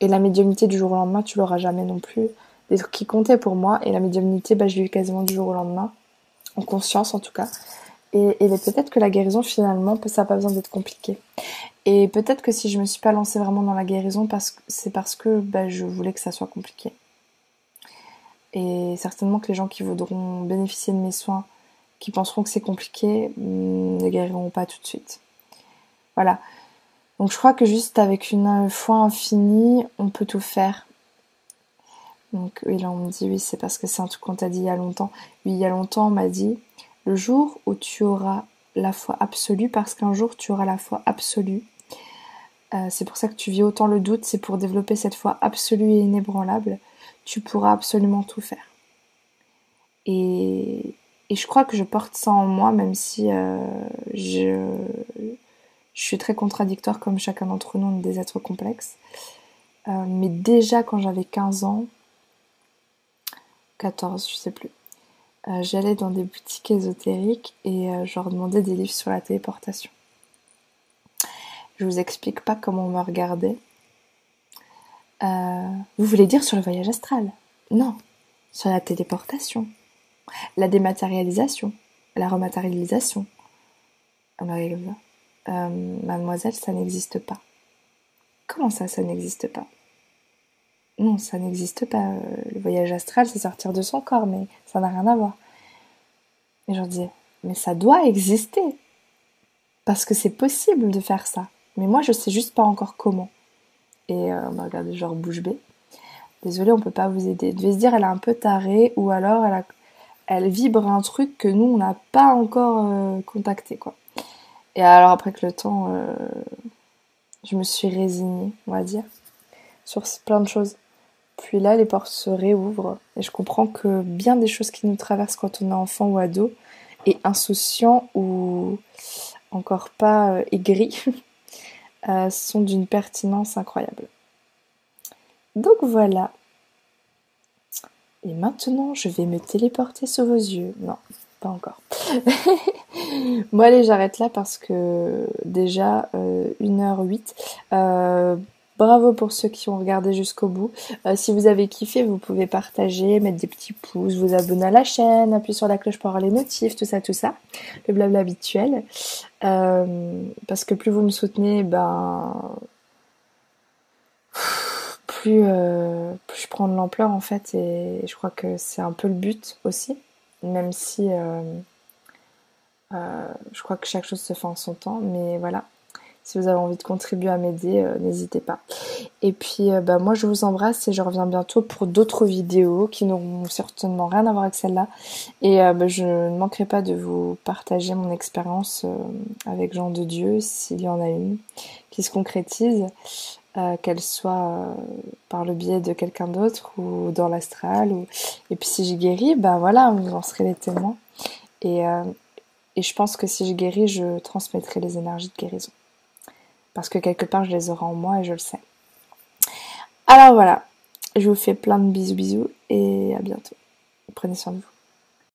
et la médiumnité du jour au lendemain tu l'auras jamais non plus des trucs qui comptaient pour moi et la médiumnité bah je l'ai eu quasiment du jour au lendemain en conscience en tout cas et, et peut-être que la guérison finalement ça n'a pas besoin d'être compliqué et peut-être que si je me suis pas lancée vraiment dans la guérison, c'est parce que bah, je voulais que ça soit compliqué. Et certainement que les gens qui voudront bénéficier de mes soins, qui penseront que c'est compliqué, mm, ne guériront pas tout de suite. Voilà. Donc je crois que juste avec une foi infinie, on peut tout faire. Donc oui, là on me dit oui, c'est parce que c'est un truc qu'on t'a dit il y a longtemps. Oui, il y a longtemps on m'a dit, le jour où tu auras la foi absolue, parce qu'un jour tu auras la foi absolue, euh, c'est pour ça que tu vis autant le doute, c'est pour développer cette foi absolue et inébranlable. Tu pourras absolument tout faire. Et, je crois que je porte ça en moi, même si euh, je, je, suis très contradictoire comme chacun d'entre nous, on est des êtres complexes. Euh, mais déjà quand j'avais 15 ans, 14, je sais plus, j'allais dans des boutiques ésotériques et je leur demandais des livres sur la téléportation. Je vous explique pas comment on me regardait. Euh, vous voulez dire sur le voyage astral? Non, sur la téléportation, la dématérialisation, la rematérialisation. Euh, mademoiselle, ça n'existe pas. Comment ça, ça n'existe pas? Non, ça n'existe pas. Le voyage astral, c'est sortir de son corps, mais ça n'a rien à voir. Et je leur disais, mais ça doit exister. Parce que c'est possible de faire ça. Mais moi, je sais juste pas encore comment. Et euh, on m'a regardé genre bouche bée. Désolée, on peut pas vous aider. Devait se dire, elle est un peu tarée, ou alors elle, a, elle vibre un truc que nous, on n'a pas encore euh, contacté, quoi. Et alors, après que le temps, euh, je me suis résignée, on va dire, sur plein de choses. Puis là, les portes se réouvrent. Et je comprends que bien des choses qui nous traversent quand on est enfant ou ado, et insouciant ou encore pas aigri, Euh, sont d'une pertinence incroyable. Donc voilà. Et maintenant, je vais me téléporter sur vos yeux. Non, encore. bon allez, j'arrête là parce que déjà, 1h08. Euh, Bravo pour ceux qui ont regardé jusqu'au bout. Euh, si vous avez kiffé, vous pouvez partager, mettre des petits pouces, vous abonner à la chaîne, appuyer sur la cloche pour avoir les notifs, tout ça, tout ça. Le blabla habituel. Euh, parce que plus vous me soutenez, ben plus, euh, plus je prends de l'ampleur en fait et je crois que c'est un peu le but aussi. Même si je crois que chaque chose se fait en son temps. Mais voilà, si vous avez envie de contribuer à m'aider, euh, n'hésitez pas. Et puis, euh, bah, moi, je vous embrasse et je reviens bientôt pour d'autres vidéos qui n'auront certainement rien à voir avec celle-là. Et euh, bah, je ne manquerai pas de vous partager mon expérience avec Jean de Dieu, s'il y en a une, qui se concrétise, qu'elle soit par le biais de quelqu'un d'autre ou dans l'astral. Ou... Et puis, si j'ai guéri, bah voilà, vous en serez les témoins. Et Et je pense que si je guéris, je transmettrai les énergies de guérison. Parce que quelque part, je les aurai en moi et je le sais. Alors voilà, je vous fais plein de bisous bisous et à bientôt. Prenez soin de vous.